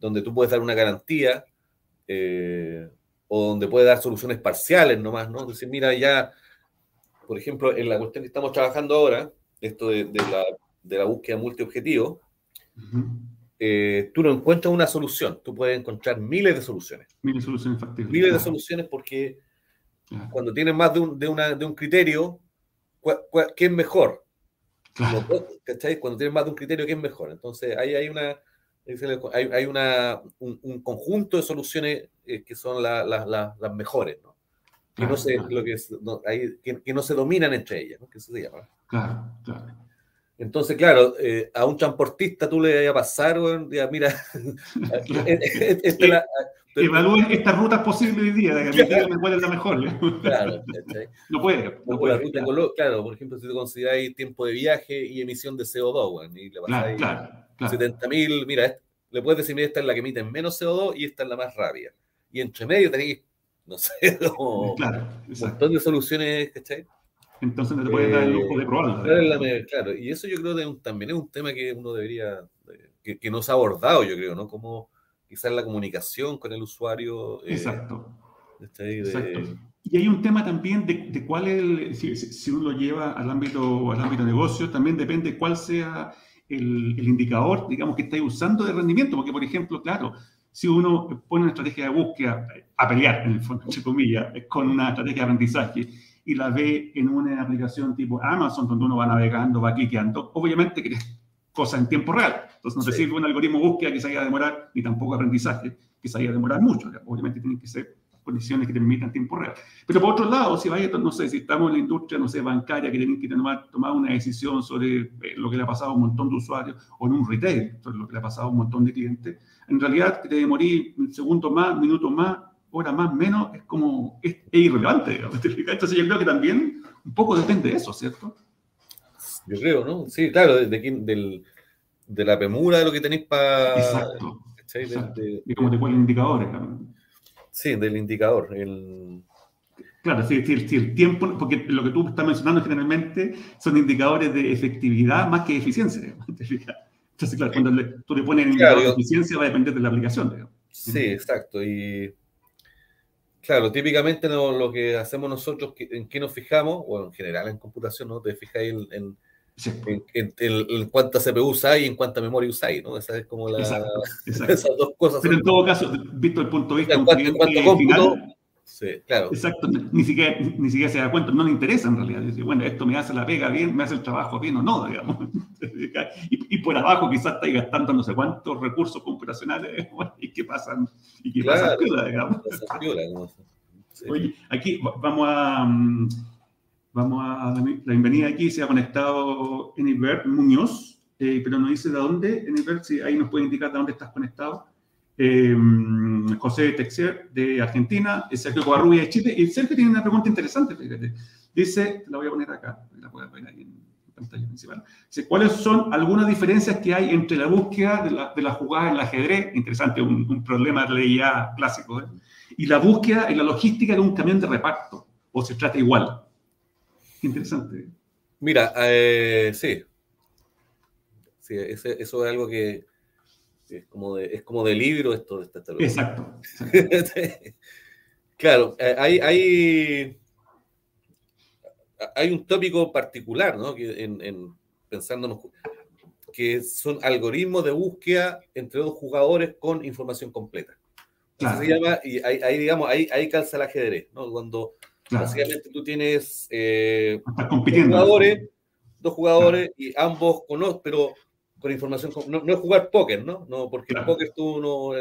[SPEAKER 2] donde tú puedes dar una garantía, eh, o donde puede dar soluciones parciales nomás, ¿no? Es decir, mira, ya, por ejemplo, en la cuestión que estamos trabajando ahora, esto de, la, de la, búsqueda multiobjetivo, eh, tú no encuentras una solución, tú puedes encontrar miles de soluciones.
[SPEAKER 1] Miles de soluciones factibles.
[SPEAKER 2] Miles de soluciones porque cuando tienes más de un, de una, de un criterio, ¿qué es mejor? Claro. Cuando tienes más de un criterio, ¿qué es mejor? Entonces, ahí hay una, hay, hay una, un, conjunto de soluciones eh, que son las mejores, ¿no? Que, no se, lo que, hay, que, no se dominan entre ellas, ¿no? Que se llama.
[SPEAKER 1] Claro, claro.
[SPEAKER 2] Entonces, claro, eh, a un transportista tú le vas a pasar, ya, mira,
[SPEAKER 1] esta la, Evalúen estas rutas posibles hoy día, de cuál es la mejor. Claro, no puede. No puede
[SPEAKER 2] claro. por ejemplo, si te consideráis tiempo de viaje y emisión de CO2, bueno, y le pasáis claro, claro, 70.000, mira, le puedes decir, mira, esta es la que emite menos CO2 y esta es la más rápida. Y entre medio tenéis, no sé, como claro, un montón de soluciones, ¿cachai?
[SPEAKER 1] Entonces no te puedes dar el lujo de probarla.
[SPEAKER 2] Claro, y eso yo creo que también es un tema que uno debería, que, que no se ha abordado, yo creo, ¿no? Como quizás la comunicación con el usuario.
[SPEAKER 1] Eh, Exacto. Y hay un tema también de, cuál es, si, uno lo lleva al ámbito, al ámbito negocio, también depende cuál sea el, indicador, digamos, que estáis usando de rendimiento, porque, por ejemplo, claro, si uno pone una estrategia de búsqueda a pelear, en el fondo, entre comillas, con una estrategia de aprendizaje y la ve en una aplicación tipo Amazon, donde uno va navegando, va cliqueando, obviamente que cosa en tiempo real. Entonces no te sirve un algoritmo búsqueda que se vaya a demorar, ni tampoco aprendizaje que se vaya a demorar mucho. Obviamente tienen que ser condiciones que te permitan tiempo real. Pero por otro lado, si vaya, no sé, si estamos en la industria, no sé, bancaria, que tienen que tomar, tomar una decisión sobre eh, lo que le ha pasado a un montón de usuarios, o en un retail, sobre lo que le ha pasado a un montón de clientes, en realidad que te demorí segundo más, minutos más, hora más, menos, es como, es, irrelevante, Entonces yo creo que también un poco depende de eso, ¿cierto?
[SPEAKER 2] Yo creo, ¿no? Sí, claro, de, del, de la premura de lo que tenéis para.
[SPEAKER 1] Exacto. y cómo te ponen indicadores, claro.
[SPEAKER 2] Sí, del indicador. El...
[SPEAKER 1] Claro, sí, sí, sí, el tiempo, porque lo que tú estás mencionando generalmente son indicadores de efectividad más que de eficiencia. Entonces, claro, cuando tú le pones indicador de eficiencia va a depender de la aplicación.
[SPEAKER 2] Sí, exacto. Y claro, típicamente lo que hacemos nosotros, ¿en qué nos fijamos? Bueno, en general en computación, ¿no? Te fijáis en en, cuánta CPU usáis y en cuánta memoria usáis, ¿no? Esa es como la, esas
[SPEAKER 1] dos cosas. Pero en todo caso, visto el punto de vista final,
[SPEAKER 2] sí, claro.
[SPEAKER 1] Exacto, ni siquiera, ni siquiera se da cuenta, no le interesa en realidad. Dice, bueno, esto me hace la pega bien, me hace el trabajo bien o no, digamos. Y, y por abajo quizás estáis gastando no sé cuántos recursos computacionales y qué pasan, y qué claro, pasa digamos. Oye, aquí vamos a... Mm, Vamos a dar la bienvenida aquí. Se ha conectado Enibert Muñoz, eh, pero no dice de dónde. Enibert, si ahí nos puede indicar de dónde estás conectado. Eh, José Texier de Argentina, Sergio Covarrubia de Chile. Y Sergio tiene una pregunta interesante, fíjate. Dice, la voy a poner acá, la voy a poner ahí en pantalla principal. Dice, ¿cuáles son algunas diferencias que hay entre la búsqueda de la, de la jugada en el ajedrez? Interesante, un, problema de leía clásico. ¿eh? Y la búsqueda y la logística de un camión de reparto. ¿O se trata igual? Interesante.
[SPEAKER 2] Mira, eh, sí. Sí, eso es algo que es como de, es como de libro esto de esta
[SPEAKER 1] Exacto.
[SPEAKER 2] claro, eh, hay, hay, hay, un tópico particular, ¿no? Que en, en pensándonos que son algoritmos de búsqueda entre dos jugadores con información completa. Se llama, y ahí, digamos, ahí, ahí calza el ajedrez, ¿no? Cuando Básicamente tú tienes eh, dos jugadores, dos jugadores y ambos conocen, pero con información, no, es jugar póker, ¿no? no porque en póker tú no,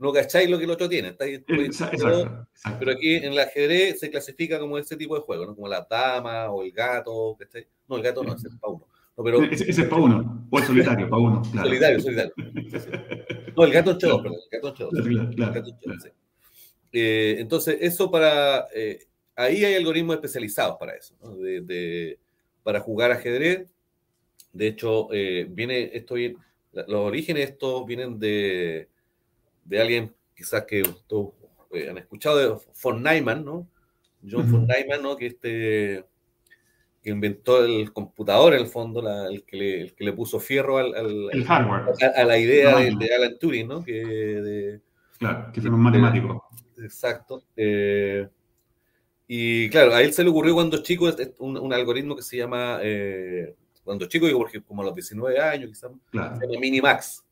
[SPEAKER 2] no cacháis lo que el otro tiene. Pero aquí en el ajedrez se clasifica como ese tipo de juego, ¿no? Como la dama o el gato. No, el gato no, es el pa' uno. No, pero...
[SPEAKER 1] ese, es pa' uno, o el solitario, pa' uno.
[SPEAKER 2] Solitario, solitario. No, el gato es perdón, el gato es eh, entonces, eso para... Eh, ahí hay algoritmos especializados para eso, de, para jugar ajedrez. De hecho, eh, viene esto los orígenes de esto vienen de, de alguien quizás que todos eh, han escuchado de von Neumann, ¿no? John von Neumann, ¿no? Que este que inventó el computador en el fondo, el, que le, el, que le, puso fierro al,
[SPEAKER 1] hardware.
[SPEAKER 2] A, la idea de, Alan Turing, ¿no? Que de,
[SPEAKER 1] claro, que fue un matemático
[SPEAKER 2] Exacto. Eh, y claro, a él se le ocurrió cuando chico un, un algoritmo que se llama, eh, cuando chico, digo, porque como a los 19 años, quizás, claro. se llama Minimax.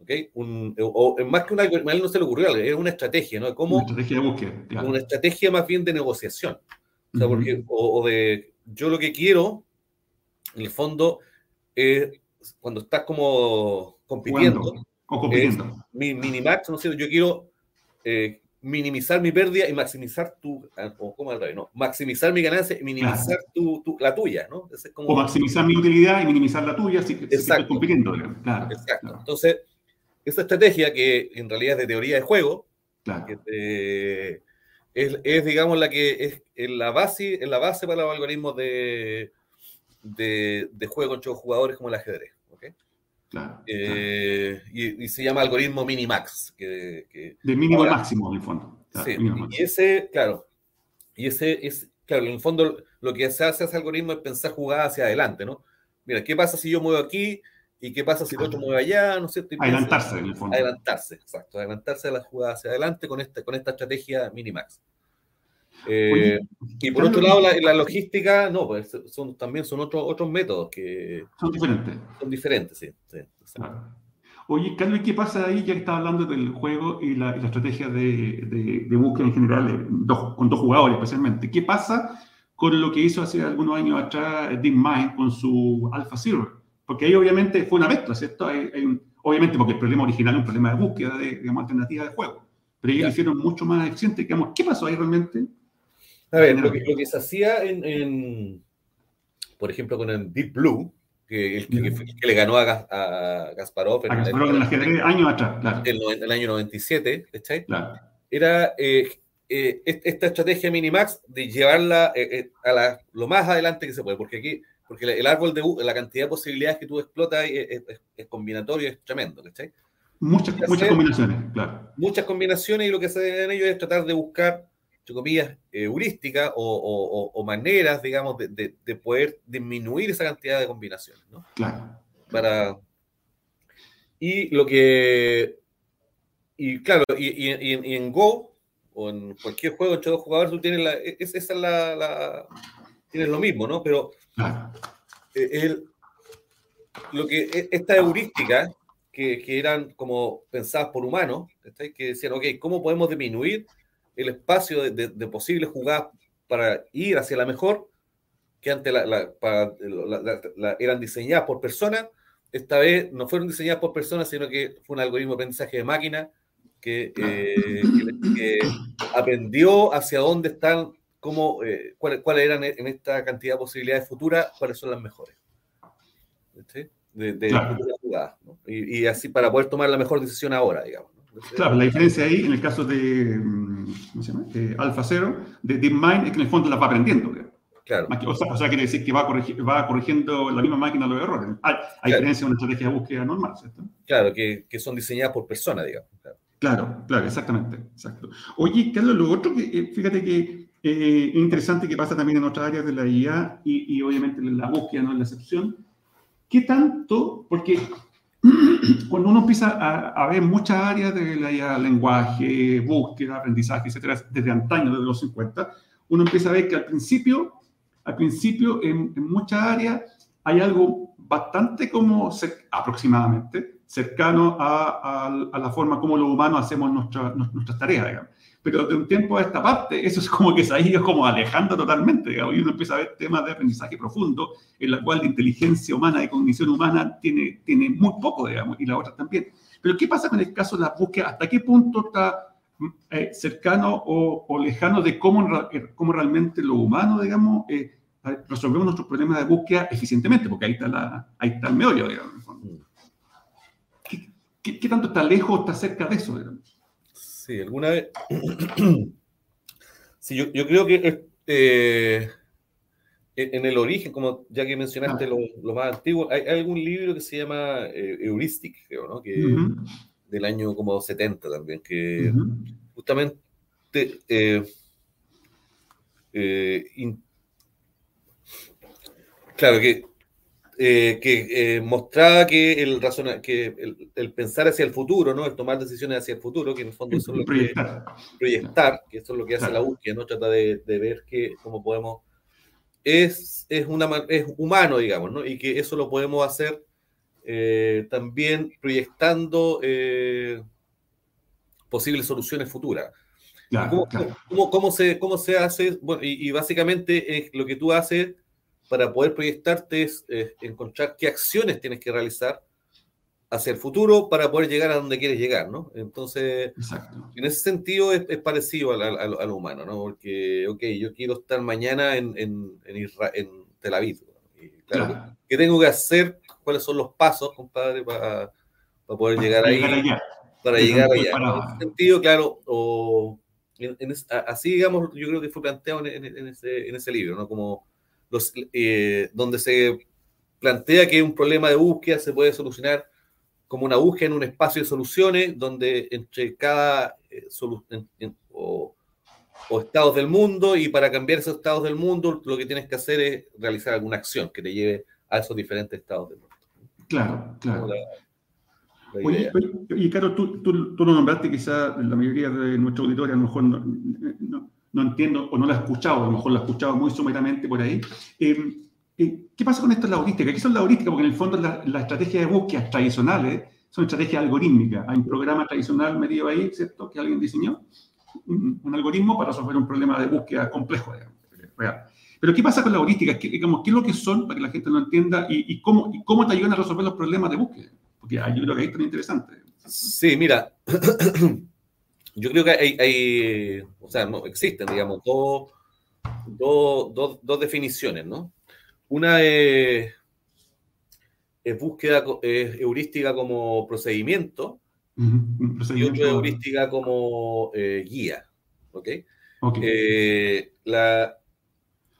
[SPEAKER 2] ¿Okay? Un, o, más que un algoritmo, a él no se le ocurrió, es una estrategia, ¿no? Como,
[SPEAKER 1] una estrategia de búsqueda.
[SPEAKER 2] Claro. Una estrategia más bien de negociación. O sea, porque, o, o de, yo lo que quiero, en el fondo, es cuando estás como compitiendo.
[SPEAKER 1] Jugando, o compitiendo.
[SPEAKER 2] mi minimax, ¿no sé, yo quiero eh, minimizar mi pérdida y maximizar tu, ah, o ¿cómo no? Maximizar mi ganancia y minimizar claro. tu, tu, la tuya, ¿no?
[SPEAKER 1] Es como... O maximizar mi utilidad y minimizar la tuya si, si estoy compitiendo. Claro,
[SPEAKER 2] Exacto. Claro. Entonces, esta estrategia que en realidad es de teoría de juego,
[SPEAKER 1] claro.
[SPEAKER 2] que, es, es, digamos, la que es, es la, base, es la base para los algoritmos de, de, de juego entre jugadores como el ajedrez.
[SPEAKER 1] Claro,
[SPEAKER 2] eh,
[SPEAKER 1] claro.
[SPEAKER 2] Y, y, se llama algoritmo minimax. Que, que
[SPEAKER 1] de mínimo ahora, máximo, en el fondo.
[SPEAKER 2] Claro, sí, y ese, claro, y ese es, claro, en el fondo lo que se hace ese algoritmo es pensar jugadas hacia adelante, ¿no? Mira, ¿qué pasa si yo muevo aquí? ¿Y qué pasa si el otro mueve allá? ¿No es cierto?
[SPEAKER 1] Adelantarse, en el fondo.
[SPEAKER 2] Adelantarse, exacto. Adelantarse a las jugadas hacia adelante con esta, con esta estrategia minimax. Eh, y por otro lado, la, la, logística, no, pues son, también son otros otros métodos que
[SPEAKER 1] son diferentes.
[SPEAKER 2] Son diferentes, sí. sí, sí.
[SPEAKER 1] Claro. Oye, Carlos, ¿qué pasa ahí? Ya que estás hablando del juego y la, y la estrategia de, de, de, búsqueda en general, dos, con dos jugadores especialmente. ¿Qué pasa con lo que hizo hace algunos años atrás DeepMind con su Alpha Zero? Porque ahí obviamente fue una mezcla, ¿cierto? Hay, hay un, obviamente porque el problema original es un problema de búsqueda de, digamos, alternativa de juego. Pero ellos lo hicieron mucho más eficiente. Digamos, ¿Qué pasó ahí realmente?
[SPEAKER 2] A ver, lo que, lo que se hacía en, en, por ejemplo, con el Deep Blue, que, el, que, que, que le ganó a, a Gasparov
[SPEAKER 1] en, a Gasparov en el años atrás, claro.
[SPEAKER 2] En el, el año 97, ¿cachai?
[SPEAKER 1] Claro.
[SPEAKER 2] Era eh, eh, esta estrategia Minimax de llevarla eh, a la, lo más adelante que se puede, porque aquí, porque el árbol de la cantidad de posibilidades que tú explotas es, es, es combinatorio, es tremendo, ¿cachai?
[SPEAKER 1] Muchas, muchas combinaciones, claro.
[SPEAKER 2] Muchas combinaciones y lo que se hace en ello es tratar de buscar entre comillas, heurísticas o, o, o, maneras, digamos, de, de, de, poder disminuir esa cantidad de combinaciones, ¿no?
[SPEAKER 1] Claro.
[SPEAKER 2] Para... Y lo que... Y claro, y, y, y, en Go, o en cualquier juego entre dos jugadores, tú tienes la... Es, esa es la, la... Tienes lo mismo, ¿no? Pero...
[SPEAKER 1] Claro.
[SPEAKER 2] El, lo que... Esta heurística, que, que eran como pensadas por humanos, que decían, ok, ¿cómo podemos disminuir el espacio de, de, de, posibles jugadas para ir hacia la mejor, que antes la, la, para, la, eran diseñadas por personas, esta vez no fueron diseñadas por personas, sino que fue un algoritmo de aprendizaje de máquina que, eh, que, que aprendió hacia dónde están, cómo, eh, cuáles cuál eran en esta cantidad de posibilidades futuras, cuáles son las mejores. ¿Sí? De, de claro. jugadas, ¿no? y, y así para poder tomar la mejor decisión ahora, digamos.
[SPEAKER 1] Claro, la diferencia ahí, en el caso de, ¿cómo se llama? De Alpha Zero, de DeepMind, es que en el fondo las va aprendiendo.
[SPEAKER 2] Claro.
[SPEAKER 1] O sea, o sea, quiere decir que va, corrigi va corrigiendo la misma máquina los errores. Hay, hay claro. diferencia de una estrategia de búsqueda normal, ¿cierto?
[SPEAKER 2] Claro, que, que son diseñadas por personas, digamos.
[SPEAKER 1] Claro. claro, claro, exactamente. Exacto. Oye, Carlos, lo otro que, eh, fíjate que eh, interesante que pasa también en otras áreas de la IA y, y obviamente la búsqueda no es la excepción. ¿Qué tanto? Porque cuando uno empieza a, a, ver muchas áreas de la lenguaje, búsqueda, aprendizaje, etcétera, desde antaño, desde los 50, uno empieza a ver que al principio, al principio en, en muchas áreas hay algo bastante como, aproximadamente, cercano a, a, a, la forma como los humanos hacemos nuestra, nuestras tareas, digamos pero de un tiempo a esta parte, eso es como que se ha ido como alejando totalmente, digamos, y uno empieza a ver temas de aprendizaje profundo, en la cual la inteligencia humana, de cognición humana, tiene, tiene muy poco, digamos, y la otra también. Pero ¿qué pasa con el caso de la búsqueda? ¿Hasta qué punto está eh, cercano o, o, lejano de cómo, cómo realmente lo humano, digamos, eh, resolvemos nuestros problemas de búsqueda eficientemente? Porque ahí está, la, ahí está el meollo, digamos. ¿Qué, qué, qué tanto está lejos o está cerca de eso, digamos?
[SPEAKER 2] Sí, alguna vez. sí, yo, yo, creo que eh, en el origen, como ya que mencionaste lo, lo más antiguo, hay, hay, algún libro que se llama eh, Heuristic, creo, ¿no? Que, uh -huh. Del año como 70 también, que uh -huh. justamente. Eh, in, claro que eh, que eh, mostraba que, el, que el, pensar hacia el futuro, ¿no? el tomar decisiones hacia el futuro, que en el fondo es lo proyectar. que, proyectar, que eso es lo que hace la búsqueda, ¿no? trata de, de, ver que, cómo podemos, es, es, una, es humano, digamos, ¿no? y que eso lo podemos hacer eh, también proyectando posibles soluciones futuras. ¿Cómo, Cómo, cómo, se, ¿Cómo se hace? Bueno, y, y básicamente es lo que tú haces para poder proyectarte es encontrar qué acciones tienes que realizar hacia el futuro para poder llegar a donde quieres llegar, ¿no? Entonces, en ese sentido es, parecido a, lo humano, ¿no? Porque, ok, yo quiero estar mañana en, en, en, Tel Aviv. claro, ¿qué tengo que hacer? ¿Cuáles son los pasos, compadre, para, para poder llegar ahí? Para llegar allá. En ese sentido, claro, o así, digamos, yo creo que fue planteado en, ese, en ese libro, ¿no? Como eh, donde se plantea que un problema de búsqueda se puede solucionar como una búsqueda en un espacio de soluciones, donde entre cada eh, o, estados del mundo, y para cambiar esos estados del mundo, lo que tienes que hacer es realizar alguna acción que te lleve a esos diferentes estados del mundo.
[SPEAKER 1] Claro, claro. y claro, tú, tú, tú, lo nombraste, quizá la mayoría de nuestra auditorio a lo mejor no, no entiendo o no la he escuchado, a lo mejor la he escuchado muy sumeramente por ahí. Eh, eh, ¿Qué pasa con esto en la heurística? ¿Qué son la heurística? Porque en el fondo las la estrategias de búsqueda tradicionales son estrategias algorítmicas. Hay un programa tradicional metido ahí, ¿cierto?, que alguien diseñó, un, algoritmo para resolver un problema de búsqueda complejo, digamos, Pero ¿qué pasa con la heurística? ¿Qué, digamos, ¿Qué es lo que son para que la gente lo entienda y, cómo, y cómo te ayudan a resolver los problemas de búsqueda? Porque yo creo que ahí está interesante.
[SPEAKER 2] Sí, mira, yo creo que hay, o sea, no, existen, digamos, dos, dos, dos, definiciones, ¿no? Una es, búsqueda, es heurística como procedimiento, y otra es heurística como eh, guía, ¿ok? Eh, la,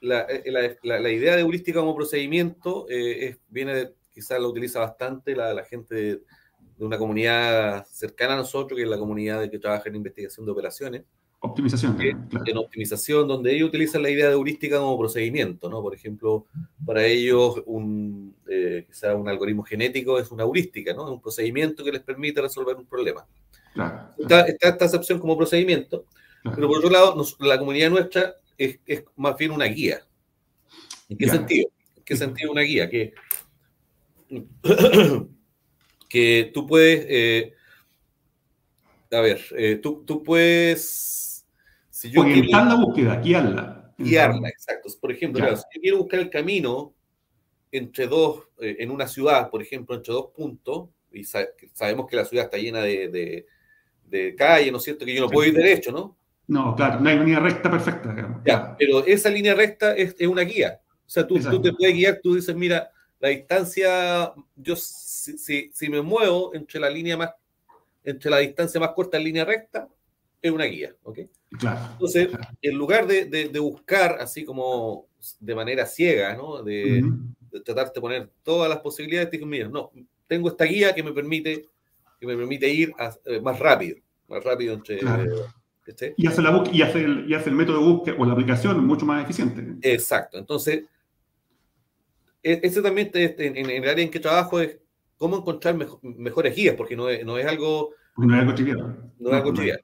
[SPEAKER 2] la, eh, la, la, idea de heurística como procedimiento es, viene, quizás la utiliza bastante la, la gente de, de una comunidad cercana a nosotros, que es la comunidad de que trabaja en investigación de operaciones.
[SPEAKER 1] Optimización.
[SPEAKER 2] En optimización, donde ellos utilizan la idea de heurística como procedimiento, ¿no? Por ejemplo, para ellos un, eh, quizá un algoritmo genético es una heurística, ¿no? Un procedimiento que les permite resolver un problema. Está, esta acepción como procedimiento, pero por otro lado, la comunidad nuestra es, es, más bien una guía. ¿En qué sentido? ¿En qué sentido una guía? Que que tú puedes, eh, a ver, eh, tú, tú, puedes...
[SPEAKER 1] Si yo Orientar la búsqueda, guiarla.
[SPEAKER 2] Guiarla, exacto. Por ejemplo, si yo quiero buscar el camino entre dos, eh, en una ciudad, por ejemplo, entre dos puntos, y sabemos que la ciudad está llena de, de, de calles, ¿no es cierto? Que yo no puedo ir derecho, ¿no?
[SPEAKER 1] No, claro, no hay una línea recta perfecta.
[SPEAKER 2] Ya, pero esa línea recta es, es, una guía. O sea, tú, tú te puedes guiar, tú dices, mira, la distancia, yo si, si, me muevo entre la línea más, entre la distancia más corta en línea recta, es una guía, ¿ok? Claro, Entonces, en lugar de, de, buscar así como de manera ciega, ¿no? De, tratar de poner todas las posibilidades, digo, mira, no, tengo esta guía que me permite, que me permite ir eh, más rápido, más rápido entre...
[SPEAKER 1] y, hace la y, hace el, y hace el método de búsqueda o la aplicación mucho más eficiente.
[SPEAKER 2] Exacto. Entonces, e, ese también en, en, el área en que trabajo es cómo encontrar mejores guías, porque no es, no es algo...
[SPEAKER 1] no es algo trivial.
[SPEAKER 2] No es algo trivial.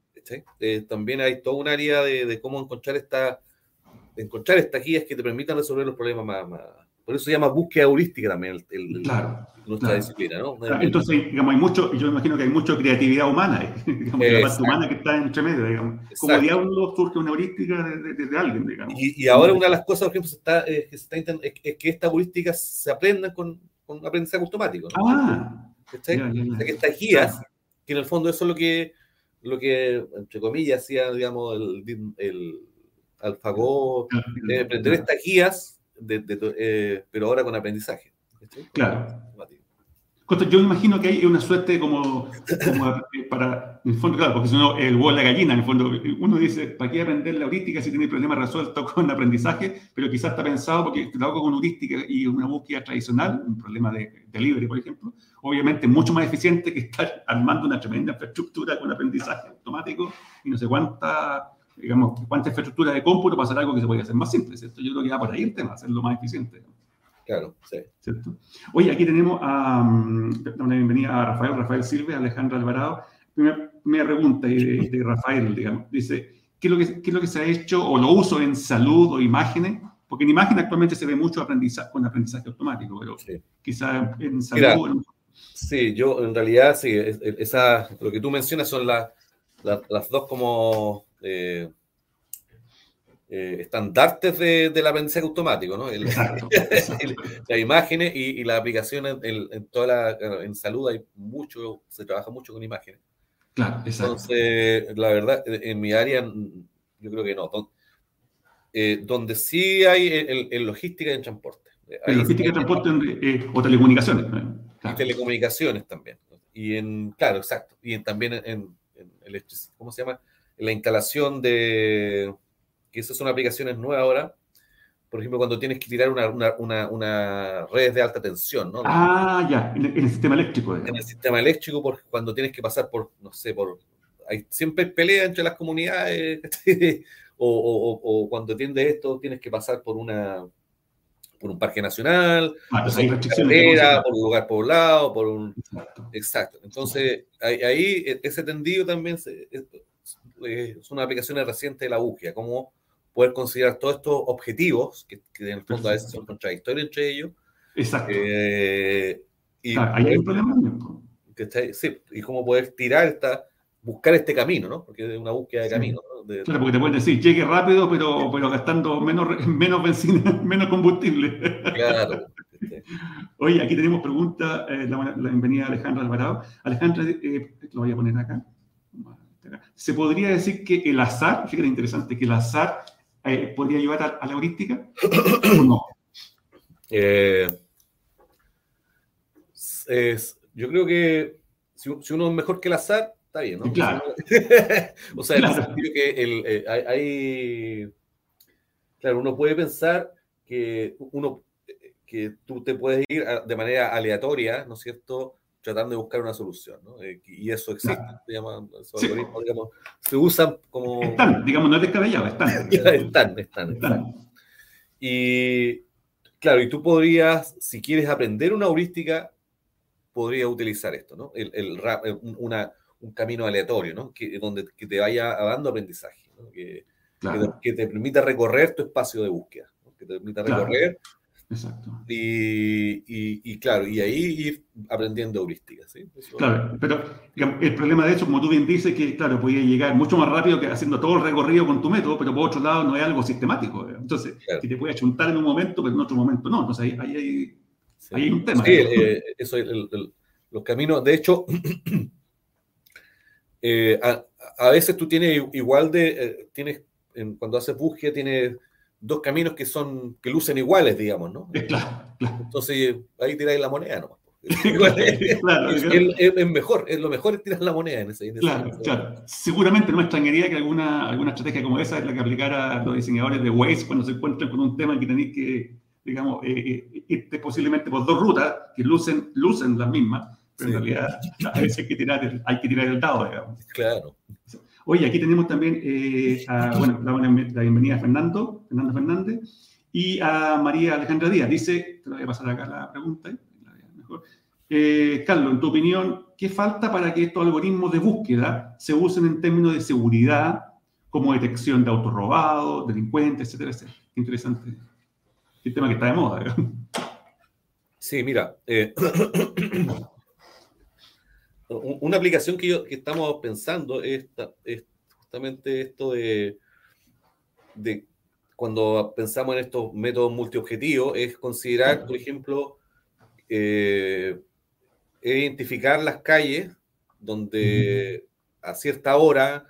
[SPEAKER 2] Eh, también hay todo un área de, de, cómo encontrar esta encontrar estas guías que te permitan resolver los problemas más, más, por eso se llama búsqueda heurística también el,
[SPEAKER 1] claro,
[SPEAKER 2] nuestra disciplina, ¿no?
[SPEAKER 1] entonces, digamos, hay mucho, yo imagino que hay mucha creatividad humana, digamos, la parte humana que está entre medio, digamos. Como diablo surge una heurística de, de, alguien, digamos.
[SPEAKER 2] Y, y, ahora una de las cosas, por ejemplo, se está, eh, que se está es, es, que estas heurísticas se aprendan con, con aprendizaje automático. ¿no?
[SPEAKER 1] Ah,
[SPEAKER 2] ya, ya, ya. O sea, que estas guías, que en el fondo eso es lo que, lo que entre comillas, hacía, digamos, el, el AlphaGo, de aprender estas guías eh, pero ahora con aprendizaje.
[SPEAKER 1] Claro. Yo imagino que hay una suerte como, para, en el fondo, claro, porque si no, el huevo de la gallina, en el fondo, uno dice, ¿para qué aprender la heurística si tiene problemas resueltos con aprendizaje? Pero quizás está pensado porque trabajo con heurística y una búsqueda tradicional, un problema de, de por ejemplo, obviamente mucho más eficiente que estar armando una tremenda infraestructura con aprendizaje automático y no sé cuánta digamos, cuánta infraestructura de cómputo para hacer algo que se puede hacer más simple, ¿cierto? Yo creo que va por ahí el tema, hacerlo más eficiente.
[SPEAKER 2] Claro, sí.
[SPEAKER 1] ¿Cierto? Oye, aquí tenemos a, mm, una bienvenida a Rafael, Rafael Silva, Alejandro Alvarado. Primera, primera pregunta de, de, Rafael, digamos. Dice, ¿qué es, lo que, ¿qué es lo que se ha hecho o lo uso en salud o imágenes? Porque en imagen actualmente se ve mucho aprendizaje, con aprendizaje automático, pero sí. quizá en salud...
[SPEAKER 2] Mira, sí, yo en realidad, sí, esa, lo que tú mencionas son la, la, las dos como... Eh, eh, estandartes de, del aprendizaje automático, ¿no? El, el, las imágenes y, y las aplicaciones en, en, toda la, en salud hay mucho, se trabaja mucho con imágenes.
[SPEAKER 1] Claro, exacto.
[SPEAKER 2] Entonces, la verdad, en mi área, yo creo que no. Eh, donde sí hay en, logística y en transporte.
[SPEAKER 1] En logística y transporte eh, o telecomunicaciones.
[SPEAKER 2] Claro. Y telecomunicaciones también. Y en, claro, exacto. Y en, también en, en, en, ¿cómo se llama? La instalación de que esas son aplicaciones nuevas ahora. Por ejemplo, cuando tienes que tirar una, una, una, una red de alta tensión, ¿no?
[SPEAKER 1] Ah, ya, en, el sistema eléctrico.
[SPEAKER 2] En el sistema eléctrico, por, cuando tienes que pasar por, no sé, por... Hay siempre pelea entre las comunidades, o, o, o, cuando atiendes esto tienes que pasar por una por un parque nacional,
[SPEAKER 1] ah, pues hay
[SPEAKER 2] carretera, por un lugar poblado, por un... Exacto. Exacto. Entonces, ahí, ahí ese tendido también se, es, es una aplicación reciente de la búsqueda, como poder considerar todos estos objetivos, que, que en el fondo a veces son contradictorios entre ellos.
[SPEAKER 1] Exacto.
[SPEAKER 2] Eh,
[SPEAKER 1] y claro, ahí hay un problema.
[SPEAKER 2] Que está, sí, y cómo poder tirar esta, buscar este camino, ¿no? Porque es una búsqueda de sí. camino. ¿no? De,
[SPEAKER 1] claro, porque te pueden decir, llegue rápido, pero, pero gastando menos, menos benzina, menos combustible.
[SPEAKER 2] Claro.
[SPEAKER 1] Oye, aquí tenemos pregunta, eh, la, la, bienvenida a Alejandra Alvarado. Alejandra, eh, lo voy a poner acá. Se podría decir que el azar, fíjate interesante, que el azar eh, podría llevar a, a, la heurística o no.
[SPEAKER 2] Eh, es, yo creo que si, si, uno es mejor que el azar, está bien, ¿no?
[SPEAKER 1] Claro.
[SPEAKER 2] o sea, claro. el que el, eh, hay, hay, claro, uno puede pensar que uno que tú te puedes ir de manera aleatoria, ¿no es cierto? Tratando de buscar una solución, ¿no? Eh, y eso existe, se llama, sí. digamos, se usan como...
[SPEAKER 1] Están, digamos, no es descabellado, están.
[SPEAKER 2] están, están, están. Y claro, y tú podrías, si quieres aprender una heurística, podrías utilizar esto, ¿no? El, el, una, un camino aleatorio, ¿no? Que, donde que te vaya dando aprendizaje, ¿no? que, claro. que, te, que, te, permita recorrer tu espacio de búsqueda, ¿no? que te permita recorrer claro
[SPEAKER 1] Exacto.
[SPEAKER 2] Y, y, y, claro, y ahí ir aprendiendo heurísticas. ¿sí?
[SPEAKER 1] Eso... Claro, pero digamos, el problema de eso, como tú bien dices, que claro, podía llegar mucho más rápido que haciendo todo el recorrido con tu método, pero por otro lado no es algo sistemático. Entonces, claro. que te puede achuntar en un momento, pero en otro momento no. Entonces ahí, ahí, hay, sí. ahí hay, un tema.
[SPEAKER 2] Sí, eh, eso es el, el, los caminos. De hecho, eh, a, a, veces tú tienes igual de, eh, tienes, en, cuando haces búsqueda, tienes dos caminos que son que lucen iguales, digamos, ¿no?
[SPEAKER 1] Claro, claro.
[SPEAKER 2] Entonces ahí tiráis la moneda ¿no? claro, es, es, es, mejor, es lo mejor es tirar la moneda en ese. En
[SPEAKER 1] claro, claro. Seguramente no me extrañaría que alguna, alguna estrategia como esa es la que aplicara los diseñadores de Waze cuando se encuentran con un tema que tenéis que, digamos, eh, eh, irte posiblemente por dos rutas que lucen, lucen las mismas, pero sí. en realidad a veces hay que tirar el, hay que tirar el dado, digamos.
[SPEAKER 2] Claro.
[SPEAKER 1] Oye, aquí tenemos también eh, a, bueno, la, la, bienvenida a Fernando, Fernando Fernández, y a María Alejandra Díaz. Dice, te voy a pasar acá la pregunta, mejor. Eh, Carlos, en tu opinión, ¿qué falta para que estos algoritmos de búsqueda se usen en términos de seguridad, como detección de autos robados, delincuentes, etcétera, etcétera? Qué interesante. El tema que está de moda. ¿verdad?
[SPEAKER 2] Sí, mira, eh, una aplicación que, yo, que estamos pensando es, es, justamente esto de, de, cuando pensamos en estos métodos multiobjetivos, es considerar, por ejemplo, eh, identificar las calles donde a cierta hora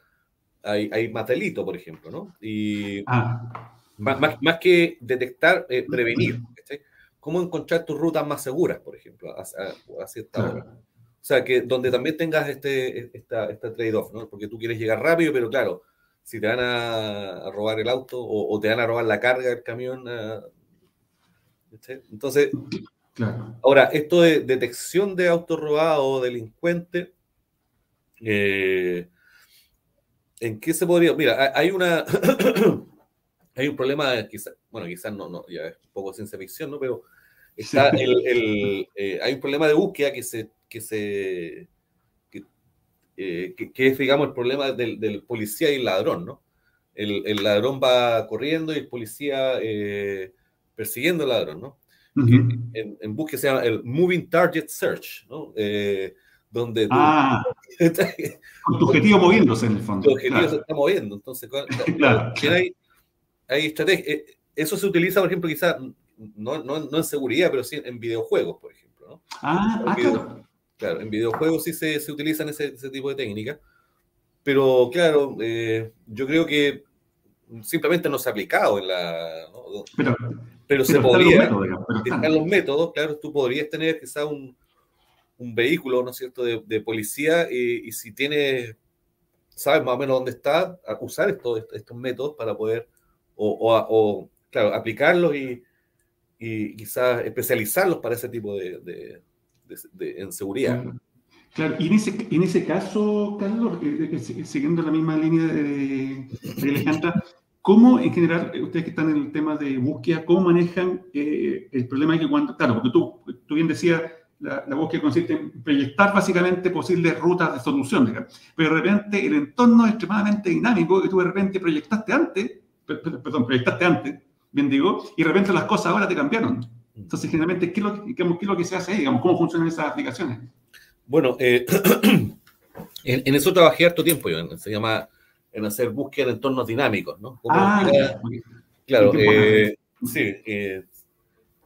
[SPEAKER 2] hay, hay más delito, por ejemplo, ¿no? Y
[SPEAKER 1] ah.
[SPEAKER 2] más, más, más, que detectar, eh, prevenir. ¿sí? ¿Cómo encontrar tus rutas más seguras, por ejemplo, a, a, a cierta hora? O sea, que donde también tengas este, esta, esta trade-off, ¿no? Porque tú quieres llegar rápido, pero claro, si te van a, robar el auto o, o, te van a robar la carga del camión. Uh, Entonces,
[SPEAKER 1] claro.
[SPEAKER 2] ahora, esto de detección de auto robado o delincuente, eh, ¿en qué se podría? Mira, hay una. hay un problema, quizás, bueno, quizás no, no, ya es un poco ciencia ficción, ¿no? Pero Está el, eh, hay un problema de búsqueda que se, que se eh, que, es, digamos, el problema del, policía y el ladrón, ¿no? El, el, ladrón va corriendo y el policía eh, persiguiendo al ladrón, ¿no? en, en, búsqueda se llama el Moving Target Search, ¿no? donde
[SPEAKER 1] ah, con tu objetivo moviéndose en el fondo.
[SPEAKER 2] Tu objetivo se está moviendo, entonces claro, hay, hay estrategias. Eso se utiliza, por ejemplo, quizás no, no, no, en seguridad, pero sí en videojuegos, por ejemplo. ¿no?
[SPEAKER 1] Ah, ah claro.
[SPEAKER 2] Claro, en videojuegos sí se, se utilizan ese, ese, tipo de técnicas, pero claro, eh, yo creo que simplemente no se ha aplicado en la... Pero, pero, se podría, los métodos, están. los métodos, claro, tú podrías tener quizás un, un vehículo, ¿no es cierto?, de, de policía y, y, si tienes, sabes más o menos dónde está, usar estos, estos métodos para poder, o, o, o claro, aplicarlos y, y quizás especializarlos para ese tipo de, de, de, en seguridad.
[SPEAKER 1] Claro. y en ese, en ese caso, Carlos, eh, eh, siguiendo la misma línea de, de Alejandra, ¿cómo en general, eh, ustedes que están en el tema de búsqueda, cómo manejan el problema de que cuando, claro, porque tú, tú bien decías, la, la, búsqueda consiste en proyectar básicamente posibles rutas de solución, pero de repente el entorno es extremadamente dinámico y tú de repente proyectaste antes, perdón, proyectaste antes, bien digo, y de repente las cosas ahora te cambiaron. Entonces, generalmente, ¿qué es lo, qué, es lo que se hace ahí? Digamos, ¿Cómo funcionan esas aplicaciones?
[SPEAKER 2] Bueno, eh, en, eso trabajé harto tiempo yo, se llama en hacer búsqueda en entornos dinámicos, ¿no?
[SPEAKER 1] ah,
[SPEAKER 2] claro, eh, sí. Eh,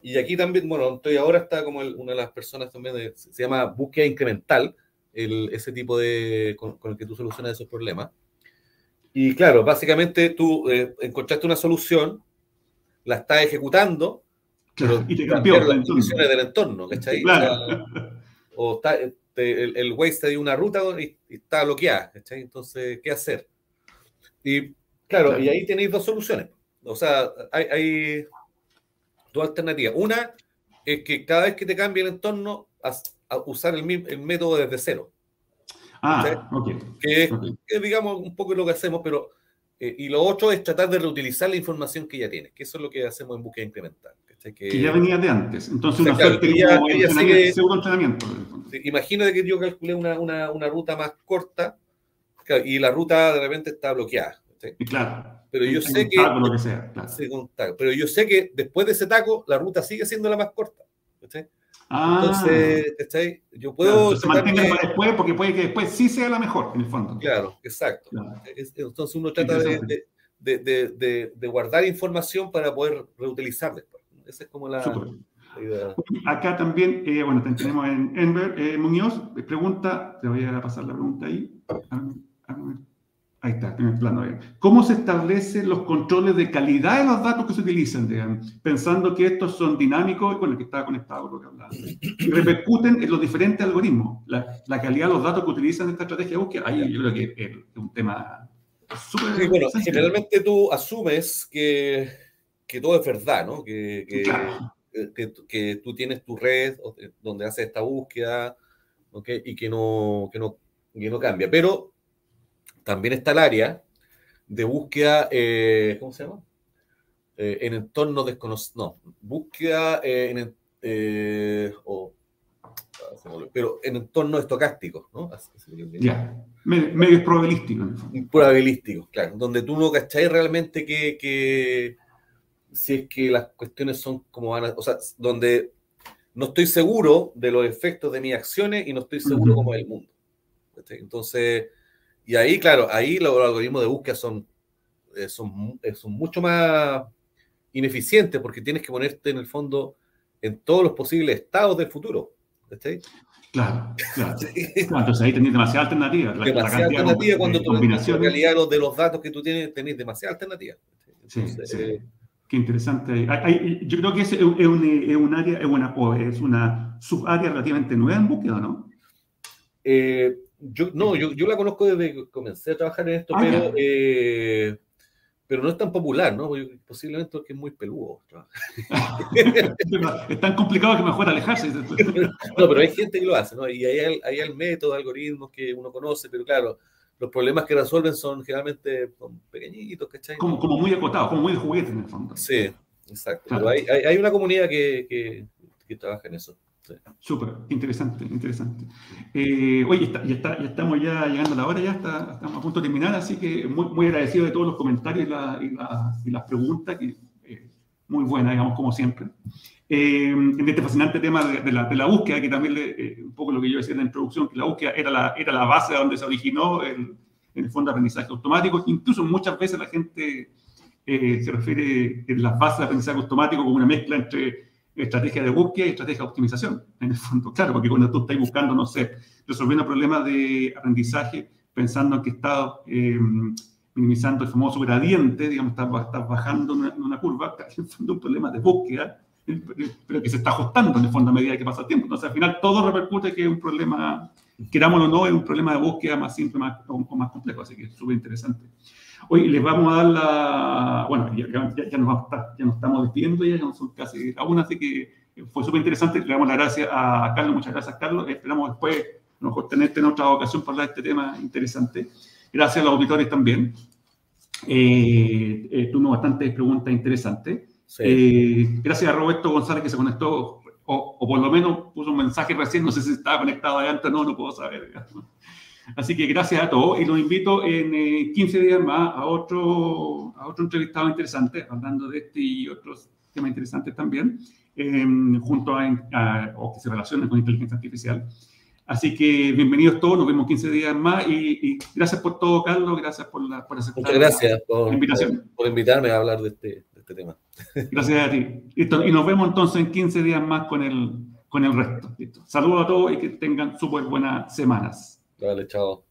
[SPEAKER 2] y aquí también, bueno, estoy ahora está como una de las personas también, de, se llama búsqueda incremental, el, ese tipo de, con, con, el que tú solucionas esos problemas. Y claro, básicamente tú encontraste una solución, la estás ejecutando,
[SPEAKER 1] pero y te cambió
[SPEAKER 2] las condiciones del entorno, ¿cachai?
[SPEAKER 1] Claro.
[SPEAKER 2] O, está, te, el, el Waze te dio una ruta y, y, está bloqueada, ¿cachai? Entonces, ¿qué hacer? Y claro, claro, y ahí tenéis dos soluciones. O sea, hay, hay, dos alternativas. Una es que cada vez que te cambie el entorno, a, a usar el, el, método desde cero.
[SPEAKER 1] Ah, ok.
[SPEAKER 2] Que es, okay. que digamos, un poco lo que hacemos, pero eh, y lo otro es tratar de reutilizar la información que ya tienes, que eso es lo que hacemos en búsqueda incremental.
[SPEAKER 1] Que, que, ya venía de antes, entonces una suerte ya, como ya sigue, seguro entrenamiento.
[SPEAKER 2] Imagínate que yo calculé una, una, una ruta más corta claro, y la ruta de repente está bloqueada.
[SPEAKER 1] ¿sí? Claro.
[SPEAKER 2] Pero yo sé que,
[SPEAKER 1] taco, lo que sea, claro.
[SPEAKER 2] pero yo sé que después de ese taco la ruta sigue siendo la más corta. ¿sí?
[SPEAKER 1] Ah,
[SPEAKER 2] entonces, ¿cachai? Yo puedo.
[SPEAKER 1] Claro, se mantiene para después porque puede que después sí sea la mejor, en el fondo.
[SPEAKER 2] Claro, exacto. Claro. Entonces uno trata de, de, de, de, guardar información para poder reutilizar después. Esa es como la, la idea.
[SPEAKER 1] Acá también, eh, bueno, tenemos en Enver eh, Muñoz, pregunta, te voy a pasar la pregunta ahí. Ahí está, en el plano. ¿Cómo se establecen los controles de calidad de los datos que se utilizan? Digamos? Pensando que estos son dinámicos, con el que estaba conectado, lo que hablaba, y repercuten en los diferentes algoritmos. La, la, calidad de los datos que utilizan esta estrategia de búsqueda, ahí yo creo que es un tema súper.
[SPEAKER 2] Sí, bueno, generalmente tú asumes que, que, todo es verdad, ¿no? Que, que, claro. que, que tú tienes tu red donde haces esta búsqueda ¿okay? y que no, que, no, que no cambia. Pero también está el área de búsqueda, eh, ¿cómo se llama? Eh, en entornos desconocidos, no, búsqueda eh, en, eh, oh, pero en entornos estocásticos, ¿no?
[SPEAKER 1] Ya, yeah. medio probabilístico.
[SPEAKER 2] Probabilístico, claro, donde tú no cacháis realmente que, que, si es que las cuestiones son como van a, o sea, donde no estoy seguro de los efectos de mis acciones y no estoy seguro -huh. como el mundo. Entonces, y ahí, claro, ahí los algoritmos de búsqueda son, eh, son, eh, son mucho más ineficientes porque tienes que ponerte en el fondo en todos los posibles estados del futuro. ¿sí?
[SPEAKER 1] Claro, claro. Sí. claro. Entonces ahí tenés demasiada alternativa.
[SPEAKER 2] Demasiada alternativa de, cuando tú la realidad de los datos que tú tienes, tenés demasiada alternativa.
[SPEAKER 1] Entonces, sí, sí. Eh, Qué interesante. Hay, hay, yo creo que es, es, un, es un área, es una, es una subárea relativamente nueva en búsqueda, ¿no?
[SPEAKER 2] Eh, yo, no, yo, yo, la conozco desde que comencé a trabajar en esto, ah, pero, eh, pero no es tan popular, ¿no? Posiblemente porque es muy peludo.
[SPEAKER 1] es tan complicado que mejor alejarse.
[SPEAKER 2] no, pero hay gente que lo hace, ¿no? Y hay, hay el método, algoritmos que uno conoce, pero claro, los problemas que resuelven son generalmente son pequeñitos, ¿cachai?
[SPEAKER 1] Como, como muy acotados, como muy de juguete en el fondo.
[SPEAKER 2] Sí, exacto. Claro. Pero hay, hay, hay, una comunidad que, que, que trabaja en eso.
[SPEAKER 1] Súper, interesante, interesante. Eh, oye, ya, está, ya, estamos ya llegando a la hora, ya está, estamos a punto de terminar, así que muy, muy agradecido de todos los comentarios y, las preguntas, que eh, muy buenas, digamos, como siempre. Eh, en este fascinante tema de, la, de la, búsqueda, que también eh, un poco lo que yo decía en la introducción, que la búsqueda era la, era la base de donde se originó el, el fondo de aprendizaje automático. Incluso muchas veces la gente se refiere a las bases de aprendizaje automático como una mezcla entre estrategia de búsqueda y estrategia de optimización, en el fondo. Claro, porque cuando tú estás buscando, no sé, resolviendo problemas de aprendizaje, pensando que estás eh, minimizando el famoso gradiente, digamos, estás, bajando una, una curva, en el fondo un problema de búsqueda, pero que se está ajustando en el fondo a medida que pasa el tiempo. Entonces, al final, todo repercute que es un problema, querámoslo o no, es un problema de búsqueda más simple más, o más complejo, así que es súper interesante. Hoy les vamos a dar la. Bueno, ya, ya, nos, ya nos estamos despidiendo, ya son casi aún, así que fue súper interesante. Le damos las gracias a Carlos, muchas gracias, Carlos. Esperamos después, a lo mejor, tenerte en otra ocasión para hablar de este tema interesante. Gracias a los auditores también. Eh, eh, tuvimos bastantes preguntas interesantes. Eh, gracias a Roberto González que se conectó, o, o, por lo menos puso un mensaje recién, no sé si estaba conectado ahí antes, no, no puedo saber. Así que gracias a todos y los invito en 15 eh, días más a otro, a otro entrevistado interesante, hablando de este y otros temas interesantes también, em, junto a, o que se relacionan con inteligencia artificial. Así que bienvenidos todos, nos vemos 15 días más y, gracias por todo, Carlos, gracias por, la, por
[SPEAKER 2] aceptar Muchas gracias por, invitación. Por, invitarme a hablar de este, este tema.
[SPEAKER 1] Gracias a ti. y nos vemos entonces en 15 días más con el, con el resto. Saludos a todos y que tengan súper buenas semanas.
[SPEAKER 2] Dale, chao.